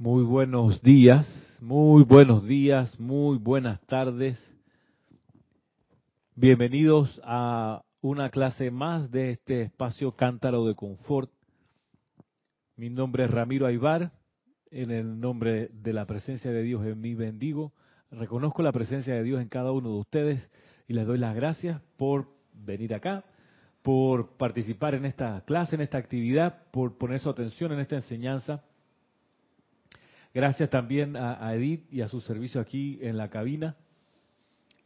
Muy buenos días, muy buenos días, muy buenas tardes. Bienvenidos a una clase más de este espacio Cántaro de Confort. Mi nombre es Ramiro Aybar. En el nombre de la presencia de Dios en mí bendigo. Reconozco la presencia de Dios en cada uno de ustedes y les doy las gracias por venir acá, por participar en esta clase, en esta actividad, por poner su atención en esta enseñanza. Gracias también a, Edith y a su servicio aquí en la cabina.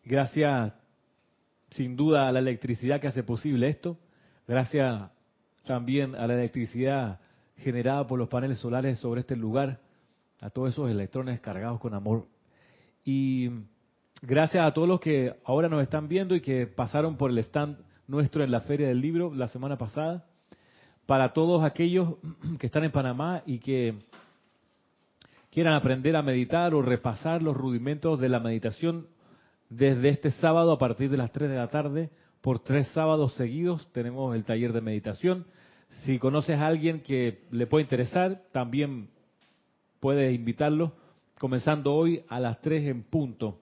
Gracias sin duda a la electricidad que hace posible esto. Gracias también a la electricidad generada por los paneles solares sobre este lugar, a todos esos electrones cargados con amor. Y gracias a todos los que ahora nos están viendo y que pasaron por el stand nuestro en la Feria del Libro la semana pasada. Para todos aquellos que están en Panamá y que quieran aprender a meditar o repasar los rudimentos de la meditación desde este sábado a partir de las 3 de la tarde, por tres sábados seguidos tenemos el taller de meditación. Si conoces a alguien que le puede interesar, también puedes invitarlo, comenzando hoy a las 3 en punto,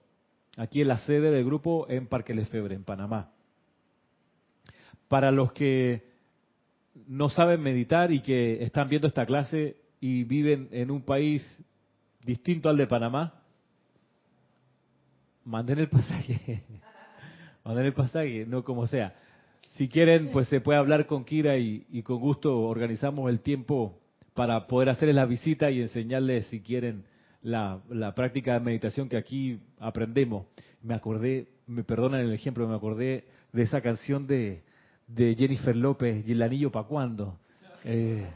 aquí en la sede del grupo en Parque Lefebre, en Panamá. Para los que no saben meditar y que están viendo esta clase y viven en un país distinto al de Panamá, manden el pasaje. manden el pasaje, no como sea. Si quieren, pues se puede hablar con Kira y, con gusto organizamos el tiempo para poder hacerles la visita y enseñarles, si quieren, la, práctica de meditación que aquí aprendemos. Me acordé, me perdonan el ejemplo, me acordé de esa canción de, de Jennifer López, ¿y el anillo para cuándo? Eh,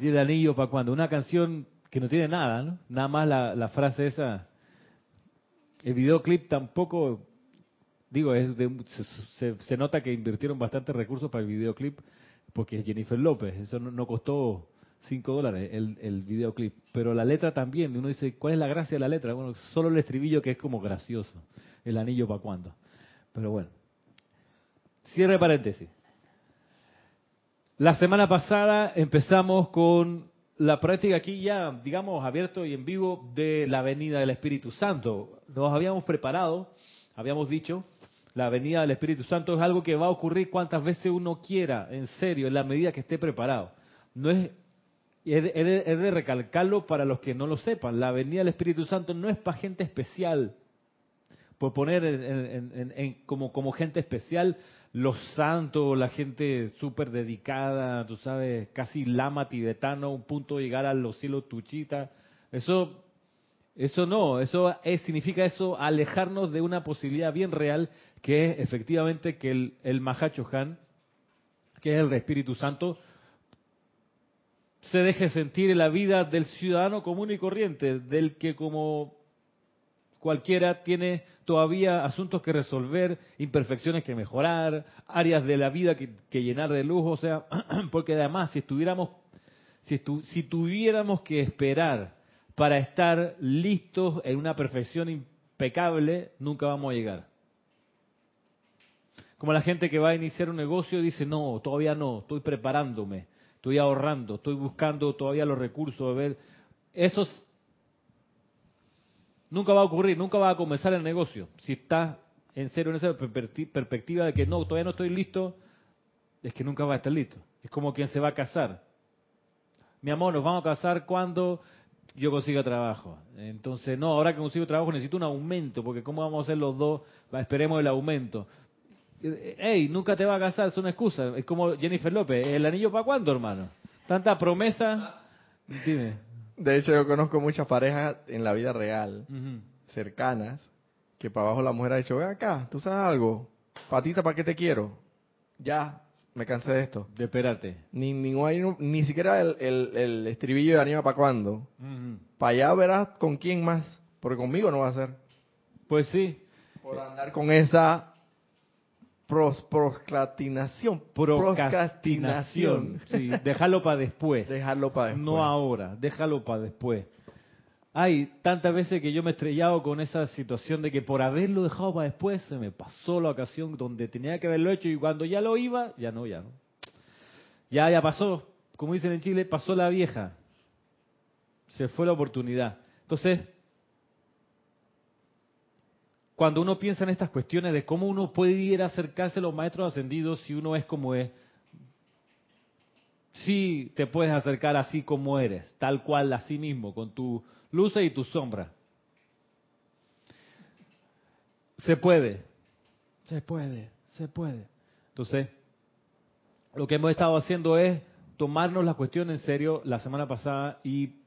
¿Y el anillo para cuándo? Una canción que no tiene nada, ¿no? Nada más la, frase esa. El videoclip tampoco digo, es se, nota que invirtieron bastantes recursos para el videoclip porque es Jennifer López, eso no, costó 5 dólares el, el, videoclip, pero la letra también, uno dice, ¿cuál es la gracia de la letra? Bueno, solo el estribillo que es como gracioso, el anillo para cuándo. Pero bueno, cierre paréntesis. La semana pasada empezamos con la práctica aquí ya, digamos, abierto y en vivo de la venida del Espíritu Santo. Nos habíamos preparado, habíamos dicho, la venida del Espíritu Santo es algo que va a ocurrir cuantas veces uno quiera, en serio, en la medida que esté preparado. No es, es de, recalcarlo para los que no lo sepan. La venida del Espíritu Santo no es para gente especial. Por poner en, como, como gente especial los santos, la gente súper dedicada, tú sabes, casi lama tibetano, un punto de llegar a los cielos tuchita. Eso eso no, eso es, significa eso alejarnos de una posibilidad bien real que es efectivamente que el, el Han, que es el Espíritu Santo, se deje sentir en la vida del ciudadano común y corriente, del que como cualquiera tiene todavía asuntos que resolver, imperfecciones que mejorar, áreas de la vida que, llenar de luz, o sea, porque además si estuviéramos, si, tuviéramos que esperar para estar listos en una perfección impecable, nunca vamos a llegar. Como la gente que va a iniciar un negocio y dice, no, todavía no, estoy preparándome, estoy ahorrando, estoy buscando todavía los recursos, a ver, eso nunca va a ocurrir, nunca va a comenzar el negocio. Si está en serio en esa perspectiva de que no, todavía no estoy listo, es que nunca va a estar listo. Es como quien se va a casar. Mi amor, nos vamos a casar cuando yo consiga trabajo. Entonces, no, ahora que consigo trabajo necesito un aumento, porque ¿cómo vamos a hacer los dos? Esperemos el aumento. Ey, nunca te va a casar, es una excusa. Es como Jennifer López, ¿el anillo para cuándo, hermano? Tanta promesa. Dime. De hecho, yo conozco muchas parejas en la vida real, cercanas, que para abajo la mujer ha dicho, ve acá, tú sabes algo, patita, ¿para qué te quiero? Ya, me cansé de esto. De espérate. Ni, ni, ni siquiera el, el, estribillo de anima para cuándo. Para allá verás con quién más, porque conmigo no va a ser. Pues sí. Por andar con esa pros, procrastinación. Procrastinación. Sí, déjalo para después. Déjalo para después. No ahora, déjalo para después. Hay tantas veces que yo me he estrellado con esa situación de que por haberlo dejado para después se me pasó la ocasión donde tenía que haberlo hecho y cuando ya lo iba, ya no, ya no. Ya, ya pasó. Como dicen en Chile, pasó la vieja. Se fue la oportunidad. Entonces, cuando uno piensa en estas cuestiones de cómo uno puede ir a acercarse a los maestros ascendidos si uno es como es, sí te puedes acercar así como eres, tal cual a sí mismo, con tu luz y tu sombra. Se puede, se puede, se puede. Entonces, lo que hemos estado haciendo es tomarnos la cuestión en serio la semana pasada y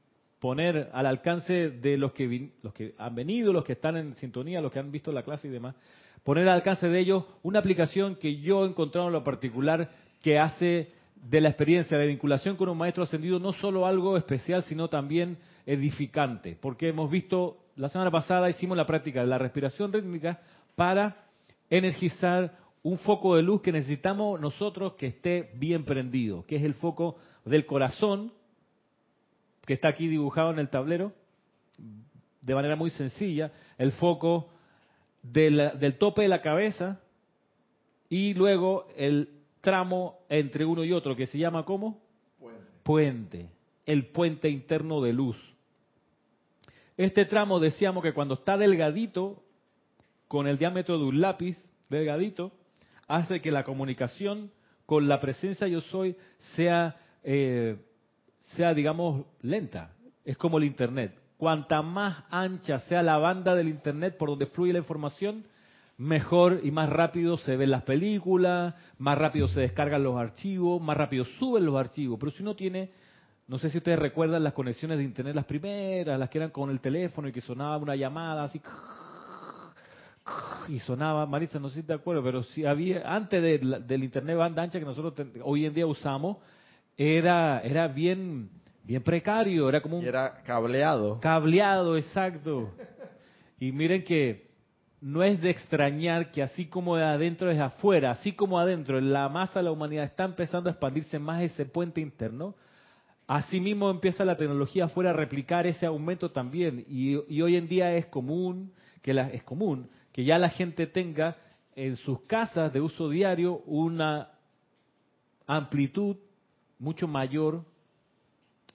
poner al alcance de los que, los que han venido, los que están en sintonía, los que han visto la clase y demás, poner al alcance de ellos una aplicación que yo he encontrado en lo particular que hace de la experiencia de vinculación con un maestro ascendido no solo algo especial, sino también edificante, porque hemos visto, la semana pasada hicimos la práctica de la respiración rítmica para energizar un foco de luz que necesitamos nosotros que esté bien prendido, que es el foco del corazón, que está aquí dibujado en el tablero, de manera muy sencilla, el foco del tope de la cabeza y luego el tramo entre uno y otro, que se llama ¿cómo? Puente. Puente, el puente interno de luz. Este tramo decíamos que cuando está delgadito, con el diámetro de un lápiz delgadito, hace que la comunicación con la presencia yo soy sea, eh, sea, digamos, lenta. Es como el Internet. Cuanta más ancha sea la banda del Internet por donde fluye la información, mejor y más rápido se ven las películas, más rápido se descargan los archivos, más rápido suben los archivos. Pero si uno tiene, no sé si ustedes recuerdan las conexiones de internet, las primeras, las que eran con el teléfono y que sonaba una llamada así y sonaba, Marisa, no sé si te acuerdas, pero si había, antes del internet banda ancha que nosotros hoy en día usamos, era, era bien, bien precario, era como un... era cableado. Cableado, exacto. Y miren que no es de extrañar que así como de adentro es afuera, así como adentro, en la masa de la humanidad está empezando a expandirse más ese puente interno, asimismo empieza la tecnología afuera a replicar ese aumento también. Y, hoy en día es común, que la, es común que ya la gente tenga en sus casas de uso diario una amplitud mucho mayor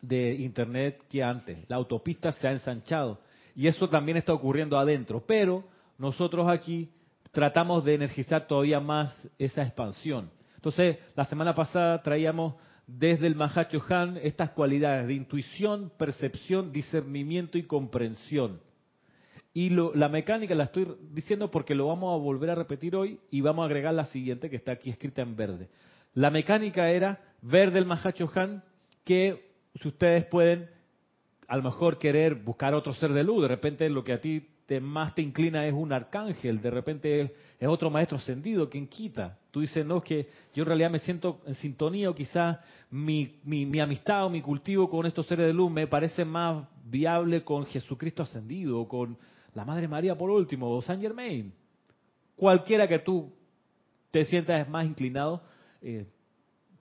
de Internet que antes. La autopista se ha ensanchado y eso también está ocurriendo adentro, pero nosotros aquí tratamos de energizar todavía más esa expansión. Entonces, la semana pasada traíamos desde el Mahacho Han estas cualidades de intuición, percepción, discernimiento y comprensión. Y la mecánica la estoy diciendo porque lo vamos a volver a repetir hoy y vamos a agregar la siguiente que está aquí escrita en verde. La mecánica era ver del Mahacho Han que si ustedes pueden a lo mejor querer buscar otro ser de luz, de repente lo que a ti más te inclina es un arcángel, de repente es, otro maestro ascendido quien quita. Tú dices, no, es que yo en realidad me siento en sintonía o quizás mi, mi, amistad o mi cultivo con estos seres de luz me parece más viable con Jesucristo ascendido o con la Madre María por último o San Germain. Cualquiera que tú te sientas más inclinado, eh,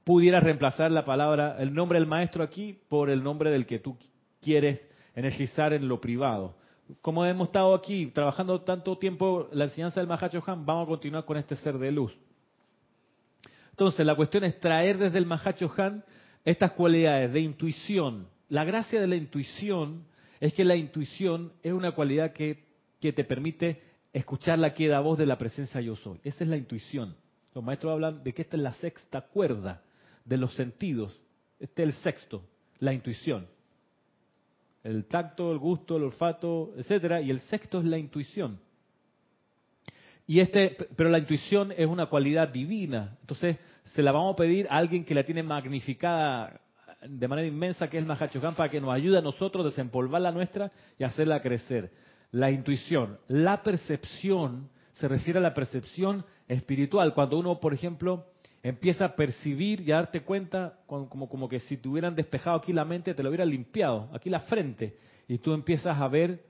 pudieras reemplazar la palabra, el nombre del maestro aquí por el nombre del que tú quieres energizar en lo privado como hemos estado aquí trabajando tanto tiempo la enseñanza del Han, vamos a continuar con este ser de luz. Entonces, la cuestión es traer desde el Han estas cualidades de intuición. La gracia de la intuición es que la intuición es una cualidad que, que te permite escuchar la queda voz de la presencia yo soy. Esa es la intuición. Los maestros hablan de que esta es la sexta cuerda de los sentidos. Este es el sexto, la intuición el tacto, el gusto, el olfato, etcétera, y el sexto es la intuición. Y este, pero la intuición es una cualidad divina, entonces se la vamos a pedir a alguien que la tiene magnificada de manera inmensa, que es el Mahachohan, para que nos ayude a nosotros a desempolvar la nuestra y hacerla crecer. La intuición, la percepción, se refiere a la percepción espiritual. Cuando uno, por ejemplo, empieza a percibir y a darte cuenta como, como que si te hubieran despejado aquí la mente, te lo hubieran limpiado, aquí la frente, y tú empiezas a ver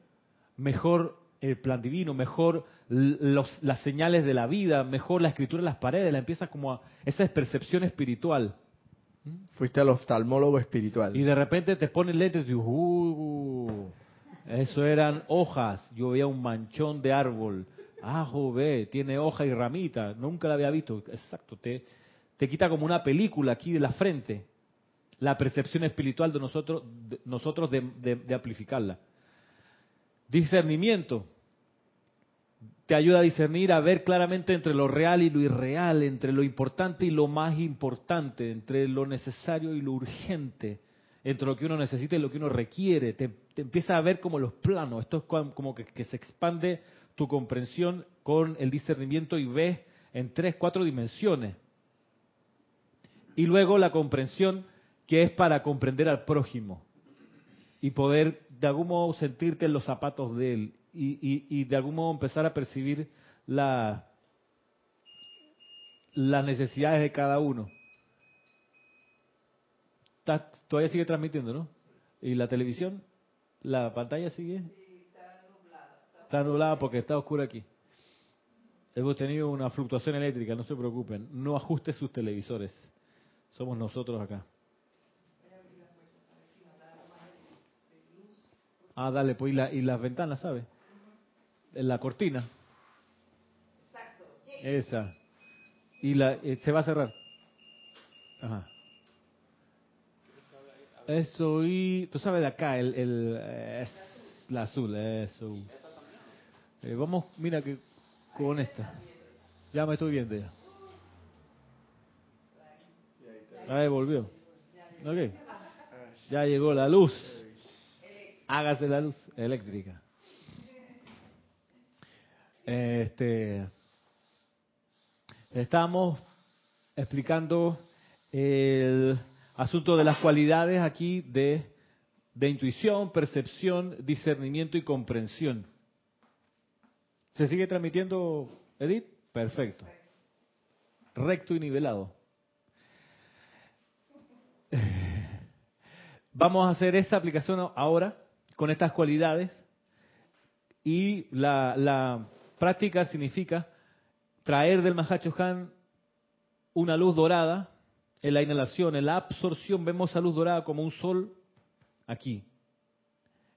mejor el plan divino, mejor las señales de la vida, mejor la escritura en las paredes, la empiezas como a, esa es percepción espiritual. Fuiste al oftalmólogo espiritual. Y de repente te pones lentes y dices, uh, eso eran hojas, yo veía un manchón de árbol, Ah, ve, tiene hoja y ramita, nunca la había visto. Exacto, te, te quita como una película aquí de la frente. la percepción espiritual de nosotros, de, nosotros de amplificarla. Discernimiento te ayuda a discernir, a ver claramente entre lo real y lo irreal, entre lo importante y lo más importante, entre lo necesario y lo urgente, entre lo que uno necesita y lo que uno requiere. Te, empieza a ver como los planos. Esto es como que, que, se expande tu comprensión con el discernimiento y ves en tres, cuatro dimensiones. Y luego la comprensión que es para comprender al prójimo y poder de algún modo sentirte en los zapatos de él y, de algún modo empezar a percibir la, las necesidades de cada uno. todavía sigue transmitiendo, ¿no? ¿Y la televisión? ¿La pantalla sigue? Está nublada. Porque está oscura aquí. Hemos tenido una fluctuación eléctrica, no se preocupen. No ajuste sus televisores. Somos nosotros acá. Ah, dale, pues y, las ventanas, ¿sabes? En la cortina. Exacto. Esa. Y la, eh, se va a cerrar. Ajá. Eso y tú sabes de acá el, el es, la azul, eso. Eh, vamos, mira que con esta. Ya me estoy viendo ya. Ahí volvió. Ok. Ya llegó la luz hágase la luz eléctrica. Este, estamos explicando el asunto de las cualidades aquí de, de intuición, percepción, discernimiento y comprensión. ¿Se sigue transmitiendo, Edith? Perfecto. Recto y nivelado. Vamos a hacer esta aplicación ahora con estas cualidades y la, práctica significa traer del Mahacho Han una luz dorada en la inhalación, en la absorción vemos esa luz dorada como un sol aquí,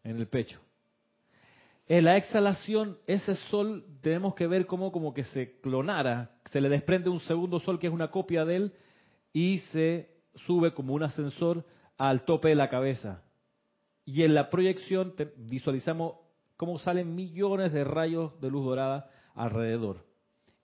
en el pecho. En la exhalación, ese sol tenemos que ver como, como que se clonara, se le desprende un segundo sol que es una copia de él y se sube como un ascensor al tope de la cabeza. Y en la proyección visualizamos cómo salen millones de rayos de luz dorada alrededor.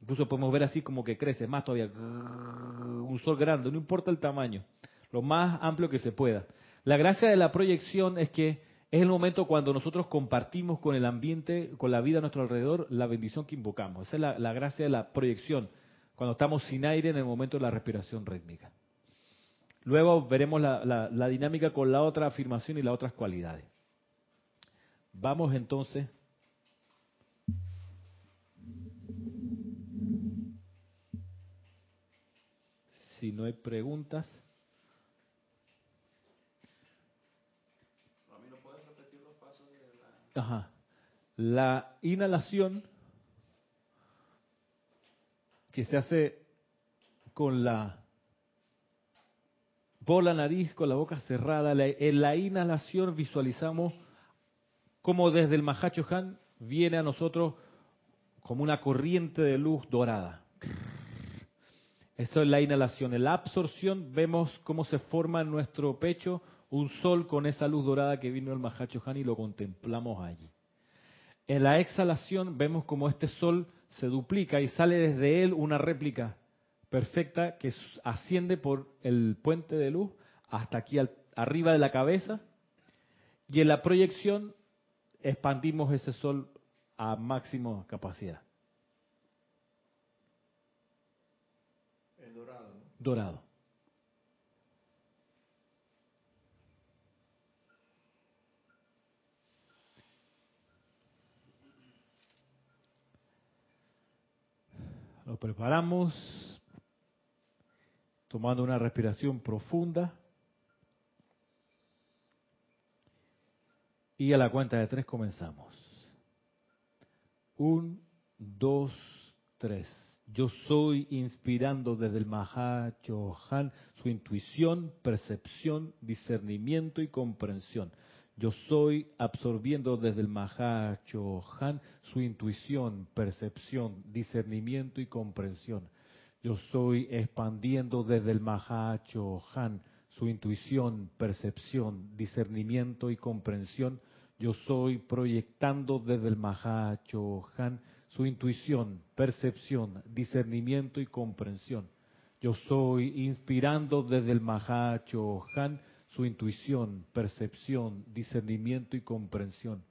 Incluso podemos ver así como que crece más todavía. Un sol grande, no importa el tamaño, lo más amplio que se pueda. La gracia de la proyección es que es el momento cuando nosotros compartimos con el ambiente, con la vida a nuestro alrededor, la bendición que invocamos. Esa es la, gracia de la proyección, cuando estamos sin aire en el momento de la respiración rítmica. Luego veremos la, dinámica con la otra afirmación y las otras cualidades. Vamos entonces si no hay preguntas. ¿No puedes repetir los pasos de la... Ajá. La inhalación que se hace con la por la nariz con la boca cerrada. En la inhalación visualizamos cómo desde el Mahacho Han viene a nosotros como una corriente de luz dorada. Eso es la inhalación. En la absorción vemos cómo se forma en nuestro pecho un sol con esa luz dorada que vino el Mahacho Han y lo contemplamos allí. En la exhalación vemos como este sol se duplica y sale desde él una réplica perfecta que asciende por el puente de luz hasta aquí arriba de la cabeza y en la proyección expandimos ese sol a máxima capacidad. Es dorado. Dorado. Lo preparamos tomando una respiración profunda. Y a la cuenta de tres comenzamos. Un, dos, tres. Yo soy inspirando desde el Mahachohan su intuición, percepción, discernimiento y comprensión. Yo soy absorbiendo desde el Mahachohan su intuición, percepción, discernimiento y comprensión. Yo estoy expandiendo desde el Mahachohan su intuición, percepción, discernimiento y comprensión. Yo soy proyectando desde el Mahachohan su intuición, percepción, discernimiento y comprensión. Yo soy inspirando desde el Mahachohan su intuición, percepción, discernimiento y comprensión.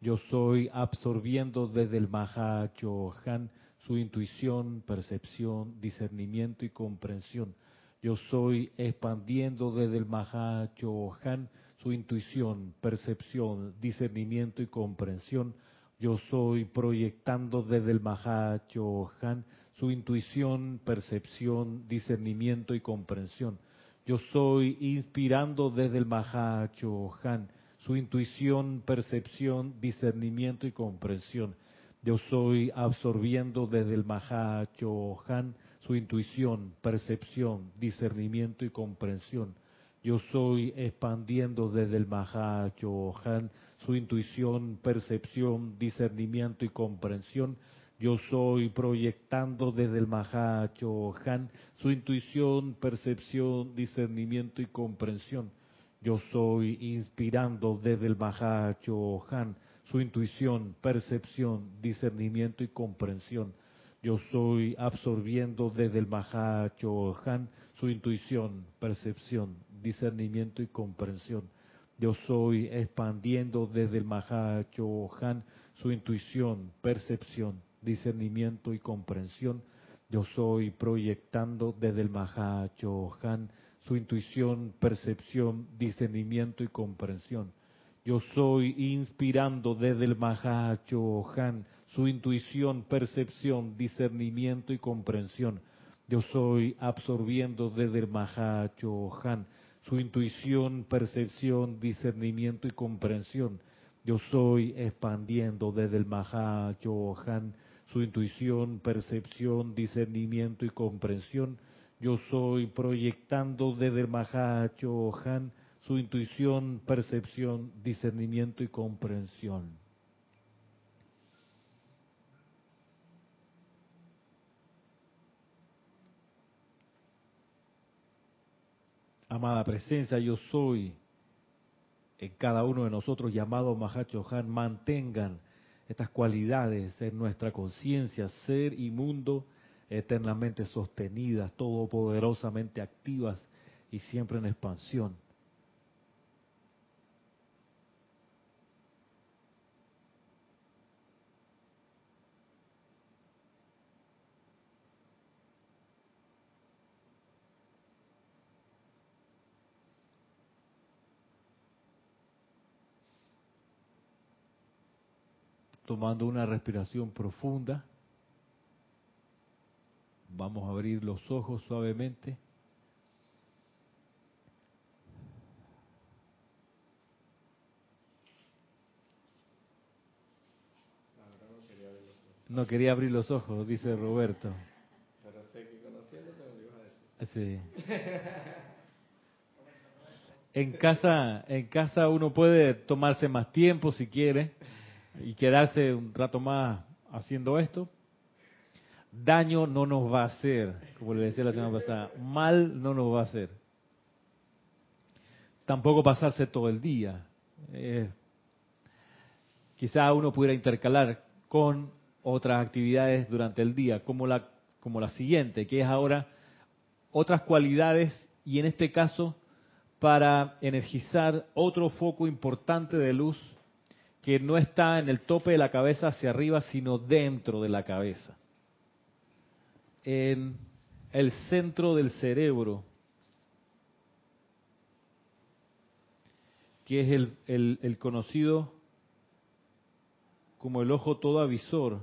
Yo soy absorbiendo desde el Mahachohan su intuición, percepción, discernimiento y comprensión. Yo soy expandiendo desde el Mahachohan su intuición, percepción, discernimiento y comprensión. Yo soy proyectando desde el Mahachohan su intuición, percepción, discernimiento y comprensión. Yo soy inspirando desde el Mahachohan su intuición, percepción, discernimiento y comprensión. Yo soy absorbiendo desde el Mahachohan su intuición, percepción, discernimiento y comprensión. Yo soy expandiendo desde el Mahachohan su intuición, percepción, discernimiento y comprensión. Yo soy proyectando desde el Mahachohan su intuición, percepción, discernimiento y comprensión. Yo soy inspirando desde el Mahachohan su intuición, percepción, discernimiento y comprensión. Yo soy absorbiendo desde el Mahachohan su intuición, percepción, discernimiento y comprensión. Yo soy expandiendo desde el Mahachohan su intuición, percepción, discernimiento y comprensión. Yo soy proyectando desde el Mahachohan su intuición, percepción, discernimiento y comprensión. Yo soy inspirando desde el Mahachohan su intuición, percepción, discernimiento y comprensión. Yo soy absorbiendo desde el Mahachohan su intuición, percepción, discernimiento y comprensión. Yo soy expandiendo desde el Mahachohan su intuición, percepción, discernimiento y comprensión. Yo soy proyectando desde el Mahachohan su intuición, percepción, discernimiento y comprensión. Amada presencia, yo soy en cada uno de nosotros llamado Mahachohan, mantengan estas cualidades en nuestra conciencia, ser y mundo eternamente sostenidas, todopoderosamente activas y siempre en expansión. Tomando una respiración profunda. Vamos a abrir los ojos suavemente. No quería abrir los ojos, dice Roberto. Pero sé que conociéndote me ibas a decir. Sí. En casa, en casa uno puede tomarse más tiempo si quiere y quedarse un rato más haciendo esto, daño no nos va a hacer, como le decía la semana pasada, mal no nos va a hacer. Tampoco pasarse todo el día. Eh, quizá uno pudiera intercalar con otras actividades durante el día, como la, como la siguiente, que es ahora otras cualidades y en este caso para energizar otro foco importante de luz que no está en el tope de la cabeza hacia arriba, sino dentro de la cabeza. En el centro del cerebro, que es el, el, conocido como el ojo todo avisor,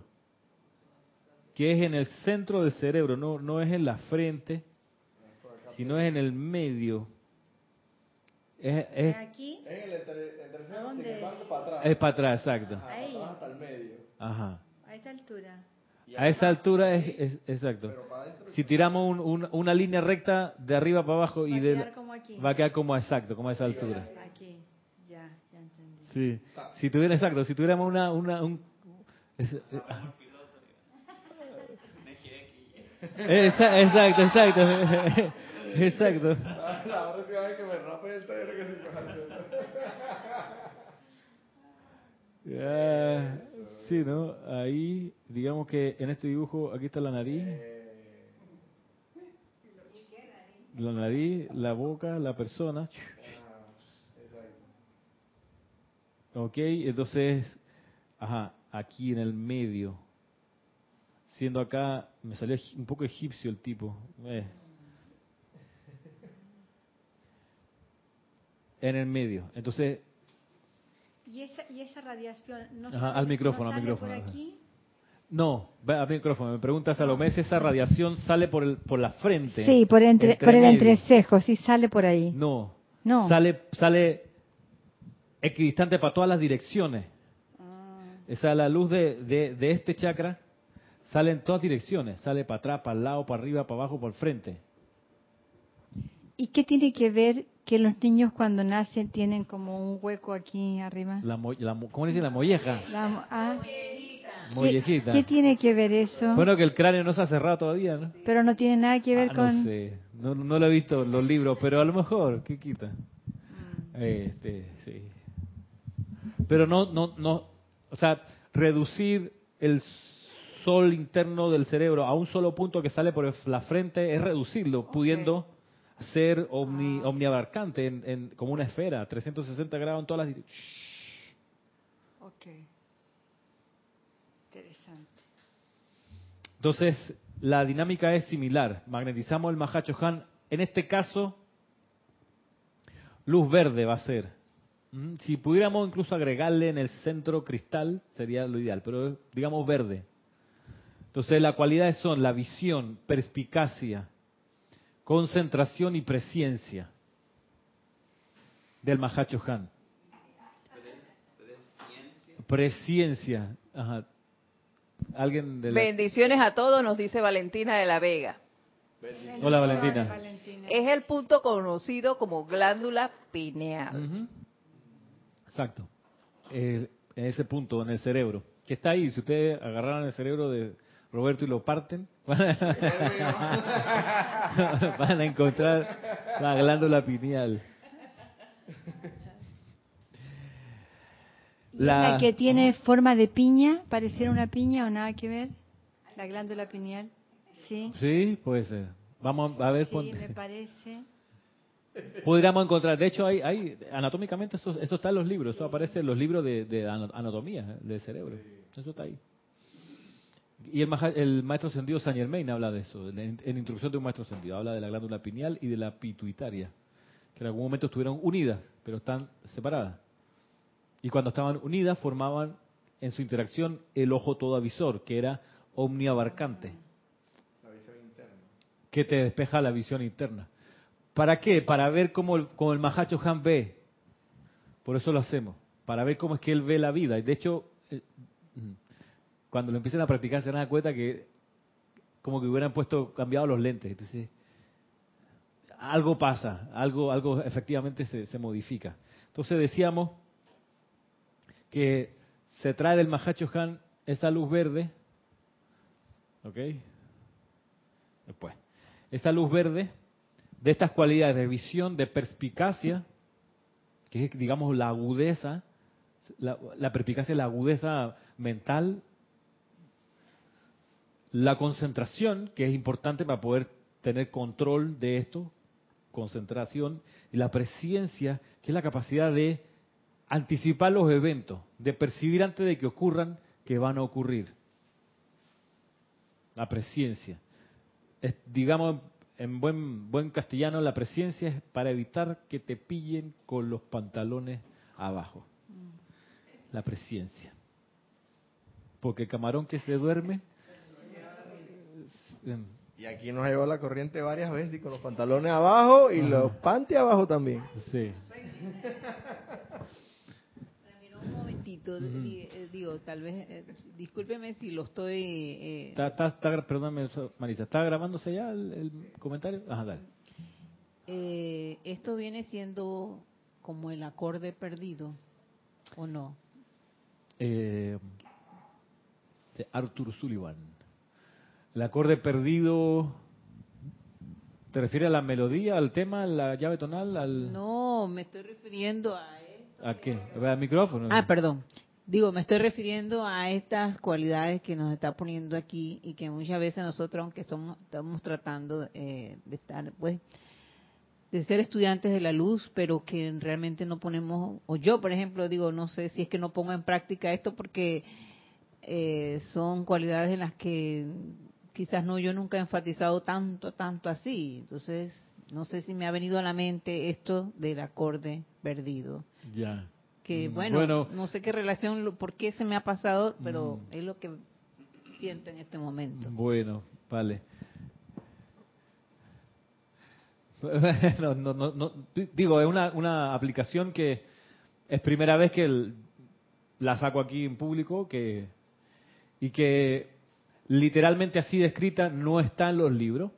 que es en el centro del cerebro, no, no es en la frente, sino es en el medio es, es, aquí. Es el para atrás. Es para atrás, exacto. Ahí. hasta el medio. Ajá. A esa altura. A esa altura es, es exacto. Si tiramos un, un, una línea recta de arriba para abajo va y de a quedar como aquí. va a quedar como exacto, como a esa altura. Aquí, ya, ya entendí. Sí. Si tuviera exacto, si tuviéramos una una un es, eh, exacto, exacto, exacto. La próxima vez que me rape el taller que se yeah. Sí, ¿no? Ahí, digamos que en este dibujo, aquí está la nariz. La nariz, la boca, la persona. Ok, entonces, ajá, aquí en el medio. Siendo acá, me salió un poco egipcio el tipo. Eh. En el medio. Entonces. ¿Y esa, y esa radiación no ajá, al micrófono, al micrófono. Por aquí? No, al micrófono. Me pregunta Salomé si esa radiación sale por, el, por la frente. Sí, por, entre, por el entrecejo, sí sale por ahí. No, no. Sale, sale equidistante para todas las direcciones. Ah. Esa la luz de, de, de este chakra Sale en todas direcciones, sale para atrás, para el lado, para arriba, para abajo, por el frente. ¿Y qué tiene que ver que los niños cuando nacen tienen como un hueco aquí arriba? La, ¿Cómo dice la molleja? La, ah. Mollejita. ¿Qué, tiene que ver eso? Bueno, que el cráneo no se ha cerrado todavía, ¿no? Pero no tiene nada que ver ah, con... No sé, no, lo he visto los libros, pero a lo mejor, ¿qué quita? Mm. Este, sí. Pero no, no, no, o sea, reducir el sol interno del cerebro a un solo punto que sale por la frente es reducirlo, pudiendo ser omni, omniabarcante en, como una esfera, 360 grados en todas las Ok. Interesante. Entonces, la dinámica es similar. Magnetizamos el Mahacho Han. En este caso, luz verde va a ser. Mm, si pudiéramos incluso agregarle en el centro cristal, sería lo ideal, pero digamos verde. Entonces las cualidades son la visión, perspicacia, concentración y presciencia del Mahacho Han. Presciencia. Ajá. ¿Alguien de Bendiciones a todos, nos dice Valentina de la Vega. Hola Valentina. Es el punto conocido como glándula pineal. Exacto. en ese punto en el cerebro. Que está ahí, si ustedes agarraran el cerebro de, Roberto y lo parten, van a encontrar la glándula pineal. La... que tiene forma de piña, pareciera una piña o nada que ver, la glándula pineal. Sí. Sí, puede ser. Vamos a ver. Sí, me parece. Podríamos encontrar, de hecho, hay, hay anatómicamente, eso, está en los libros, eso aparece en los libros de, de anatomía del cerebro. Eso está ahí. Y el, el maestro sentido San Germain habla de eso, en, Introducción de un maestro sentido, habla de la glándula pineal y de la pituitaria, que en algún momento estuvieron unidas, pero están separadas. Y cuando estaban unidas formaban en su interacción el ojo todo avisor, que era omniabarcante. La visión interna. Que te despeja la visión interna. ¿Para qué? Para ver cómo el, cómo el Mahacho Han ve. Por eso lo hacemos. Para ver cómo es que él ve la vida. Y de hecho, eh, cuando lo empiecen a practicar se dan cuenta que como que hubieran puesto, cambiado los lentes. Entonces, algo pasa, algo, algo efectivamente se, se modifica. Entonces decíamos que se trae del Mahacho Han esa luz verde, ¿ok? Después, esa luz verde de estas cualidades de visión, de perspicacia, que es, digamos, la agudeza, la, la perspicacia, la agudeza mental, la concentración, que es importante para poder tener control de esto, concentración, y la presciencia, que es la capacidad de anticipar los eventos, de percibir antes de que ocurran que van a ocurrir. La presciencia. Es, digamos, en buen, buen castellano, la presciencia es para evitar que te pillen con los pantalones abajo. La presciencia. Porque el camarón que se duerme y aquí nos llegó la corriente varias veces y con los pantalones abajo y los panty abajo también. Sí. un momentito, eh, digo, tal vez, eh, discúlpeme si lo estoy... Eh... Está, está, perdóname, Marisa, ¿está grabándose ya el, comentario? Ajá, dale. Eh, ¿Esto viene siendo como el acorde perdido o no? Eh, de Arthur Sullivan. El acorde perdido. ¿Te refieres a la melodía, al tema, a la llave tonal? Al... No, me estoy refiriendo a esto. ¿A qué? ¿Al micrófono? Ah, perdón. Digo, me estoy refiriendo a estas cualidades que nos está poniendo aquí y que muchas veces nosotros, aunque somos, estamos tratando eh, de estar, pues, de ser estudiantes de la luz, pero que realmente no ponemos, o yo, por ejemplo, digo, no sé si es que no pongo en práctica esto porque eh, son cualidades en las que quizás no, yo nunca he enfatizado tanto, tanto así. Entonces, no sé si me ha venido a la mente esto del acorde perdido. Ya. Que Mm, bueno, bueno. no sé qué relación, por qué se me ha pasado, pero Mm. es lo que siento en este momento. Bueno, vale. No, no, no, no, digo, es una, una aplicación que es primera vez que el- la saco aquí en público que, y que literalmente así descrita no está en los libros,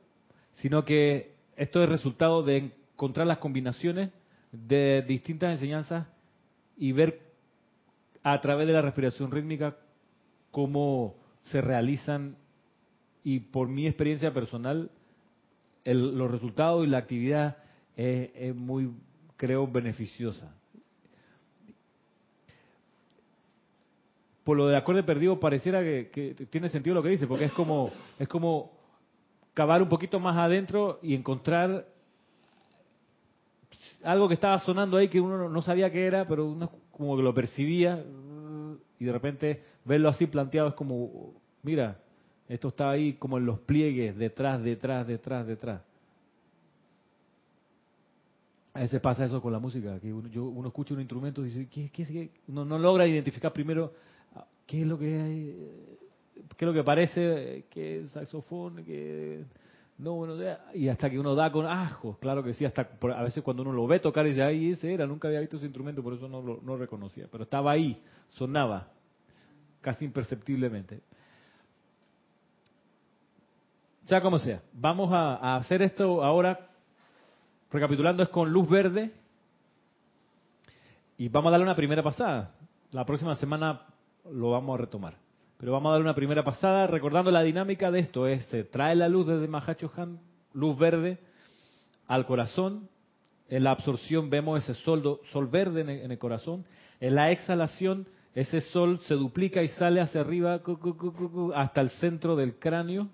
sino que esto es resultado de encontrar las combinaciones de distintas enseñanzas y ver a través de la respiración rítmica cómo se realizan. Y por mi experiencia personal el- los resultados y la actividad es, es muy creo beneficiosa por lo de acorde perdido pareciera que, tiene sentido lo que dice porque es como es como cavar un poquito más adentro y encontrar algo que estaba sonando ahí que uno no- sabía qué era pero uno como que lo percibía y de repente verlo así planteado es como mira esto está ahí como en los pliegues detrás detrás detrás detrás a veces pasa eso con la música, que uno, yo- uno escucha un instrumento y dice, ¿qué, qué, qué? Uno no logra identificar primero qué es lo que hay, qué es lo que parece, qué es saxofón, qué no, bueno, ya- y hasta que uno da con ajos, claro que sí, hasta a veces cuando uno lo ve tocar y dice, ahí ese era, nunca había visto ese instrumento, por eso no lo no reconocía, pero estaba ahí, sonaba, casi imperceptiblemente. Sea como sea, vamos a, a hacer esto ahora recapitulando, es con luz verde. Y vamos a darle una primera pasada. La próxima semana lo vamos a retomar. Pero vamos a darle una primera pasada recordando la dinámica de esto. Es, se trae la luz desde Mahacho Han, luz verde, al corazón. En la absorción vemos ese sol, sol verde en el, corazón. En la exhalación, ese sol se duplica y sale hacia arriba hasta el centro del cráneo.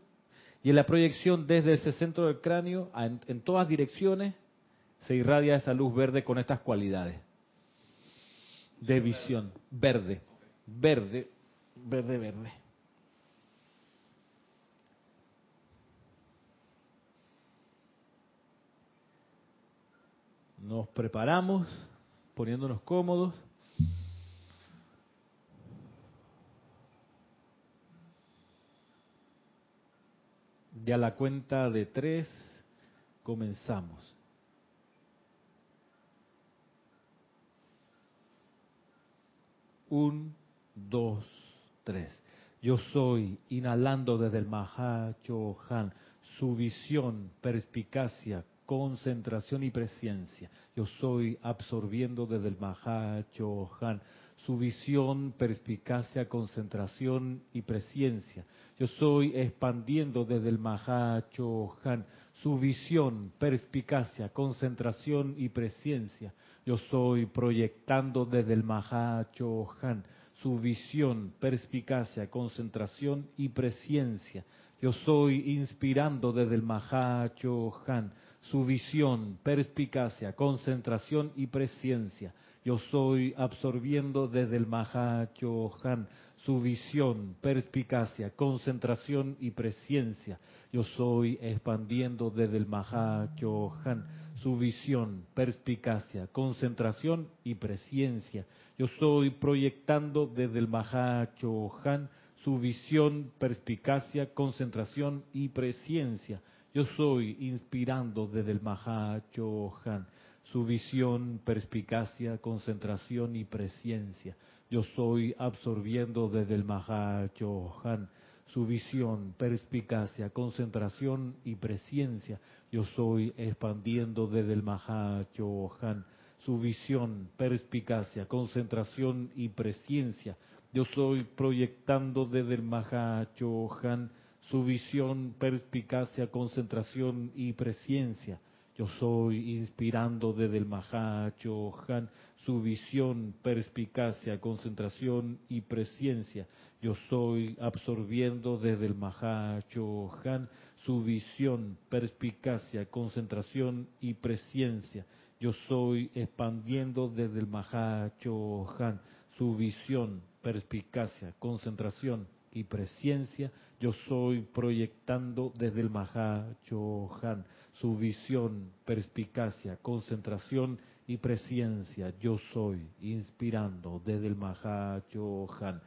Y en la proyección desde ese centro del cráneo, en todas direcciones, se irradia esa luz verde con estas cualidades de visión. Verde, verde, verde, verde. Nos preparamos, poniéndonos cómodos. Ya la cuenta de tres, comenzamos. Un, dos, tres. Yo soy inhalando desde el Mahachohan, su visión, perspicacia, concentración y presencia. Yo soy absorbiendo desde el Mahachohan, su visión, perspicacia, concentración y presencia. Yo soy expandiendo desde el Mahachohan, su visión, perspicacia, concentración y presencia. Yo soy proyectando desde el Mahachohan su visión, perspicacia, concentración y presencia. Yo soy inspirando desde el Mahachohan su visión, perspicacia, concentración y presencia. Yo soy absorbiendo desde el Mahachohan su visión, perspicacia, concentración y presencia. Yo soy expandiendo desde el Mahachohan su visión, perspicacia, concentración y presencia. Yo soy proyectando desde el Mahachohan su visión, perspicacia, concentración y presencia. Yo soy inspirando desde el Mahachohan su visión, perspicacia, concentración y presencia. Yo soy absorbiendo desde el Mahachohan su visión, perspicacia, concentración y presencia. Yo soy expandiendo desde el Mahachohan su visión, perspicacia, concentración y presencia. Yo soy proyectando desde el Mahachohan su visión, perspicacia, concentración y presencia. Yo soy inspirando desde el Mahachohan su visión, perspicacia, concentración y presencia. Yo soy absorbiendo desde el Mahachohan su visión, perspicacia, concentración y presencia. Yo soy expandiendo desde el Mahachohan su visión, perspicacia, concentración y presencia. Yo soy proyectando desde el Mahachohan su visión, perspicacia, concentración y presencia. Yo soy inspirando desde el Mahachohan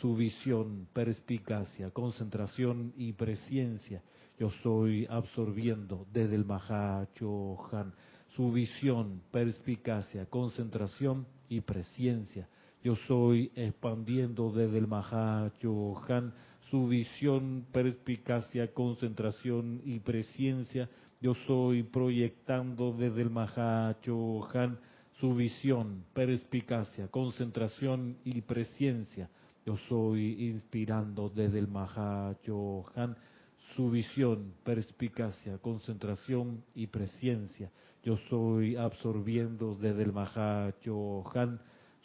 su visión, perspicacia, concentración y presencia. Yo soy absorbiendo desde el Mahachohan su visión, perspicacia, concentración y presencia. Yo soy expandiendo desde el Mahachohan su visión, perspicacia, concentración y presencia yo soy proyectando desde el Mahachohan su visión, perspicacia, concentración y presencia. Yo soy inspirando desde el Mahachohan su visión, perspicacia, concentración y presencia. Yo soy absorbiendo desde el Mahachohan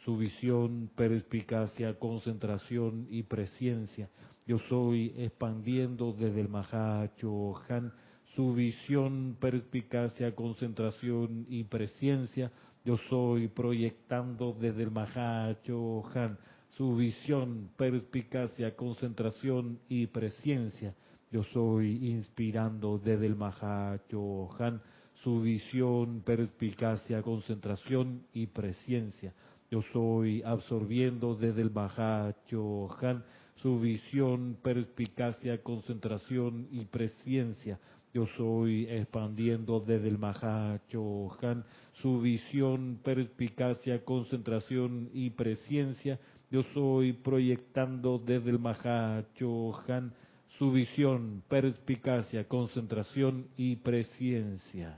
su visión, perspicacia, concentración y presencia. Yo soy expandiendo desde el Mahachohan su visión, perspicacia, concentración y presencia. Yo soy proyectando desde el Mahachohan su visión, perspicacia, concentración y presencia. Yo soy inspirando desde el Mahachohan su visión, perspicacia, concentración y presencia. Yo soy absorbiendo desde el Mahachohan su visión, perspicacia, concentración y presencia. Yo soy expandiendo desde el Mahachohan su visión, perspicacia, concentración y presencia. Yo soy proyectando desde el Mahachohan su visión, perspicacia, concentración y presencia.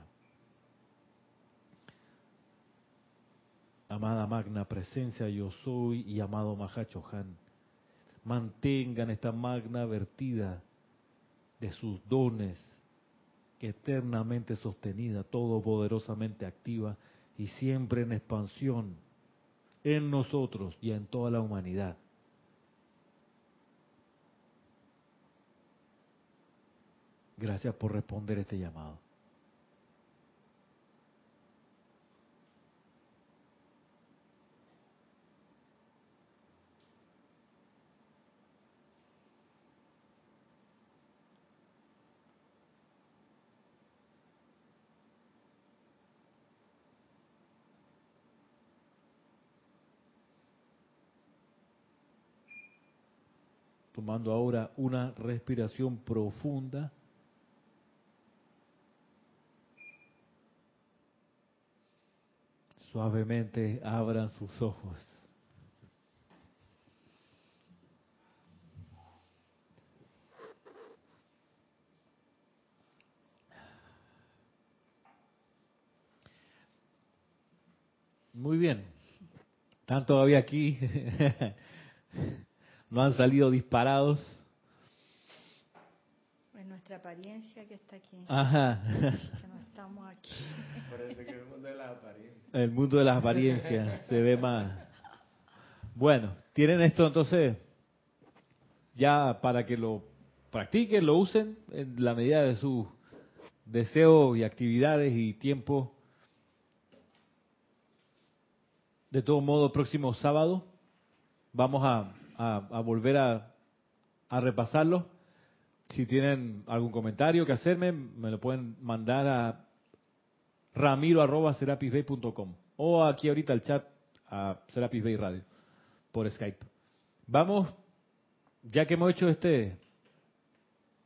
Amada magna presencia, yo soy y amado Mahachohan, mantengan esta magna vertida de sus dones, eternamente sostenida, todopoderosamente activa y siempre en expansión en nosotros y en toda la humanidad. Gracias por responder este llamado. Tomando ahora una respiración profunda. Suavemente abran sus ojos. Muy bien. ¿Están todavía aquí? no han salido disparados. Es nuestra apariencia que está aquí. Ajá. Que no estamos aquí. Parece que el mundo de las apariencias. El mundo de las apariencias se ve más. Bueno, tienen esto entonces ya para que lo practiquen, lo usen en la medida de sus deseos y actividades y tiempo. De todo modo, próximo sábado vamos a a, volver a, repasarlo. Si tienen algún comentario que hacerme, me lo pueden mandar a ramiro.serapisbay.com o aquí ahorita al chat a Serapis Bay Radio por Skype. Vamos, ya que hemos hecho este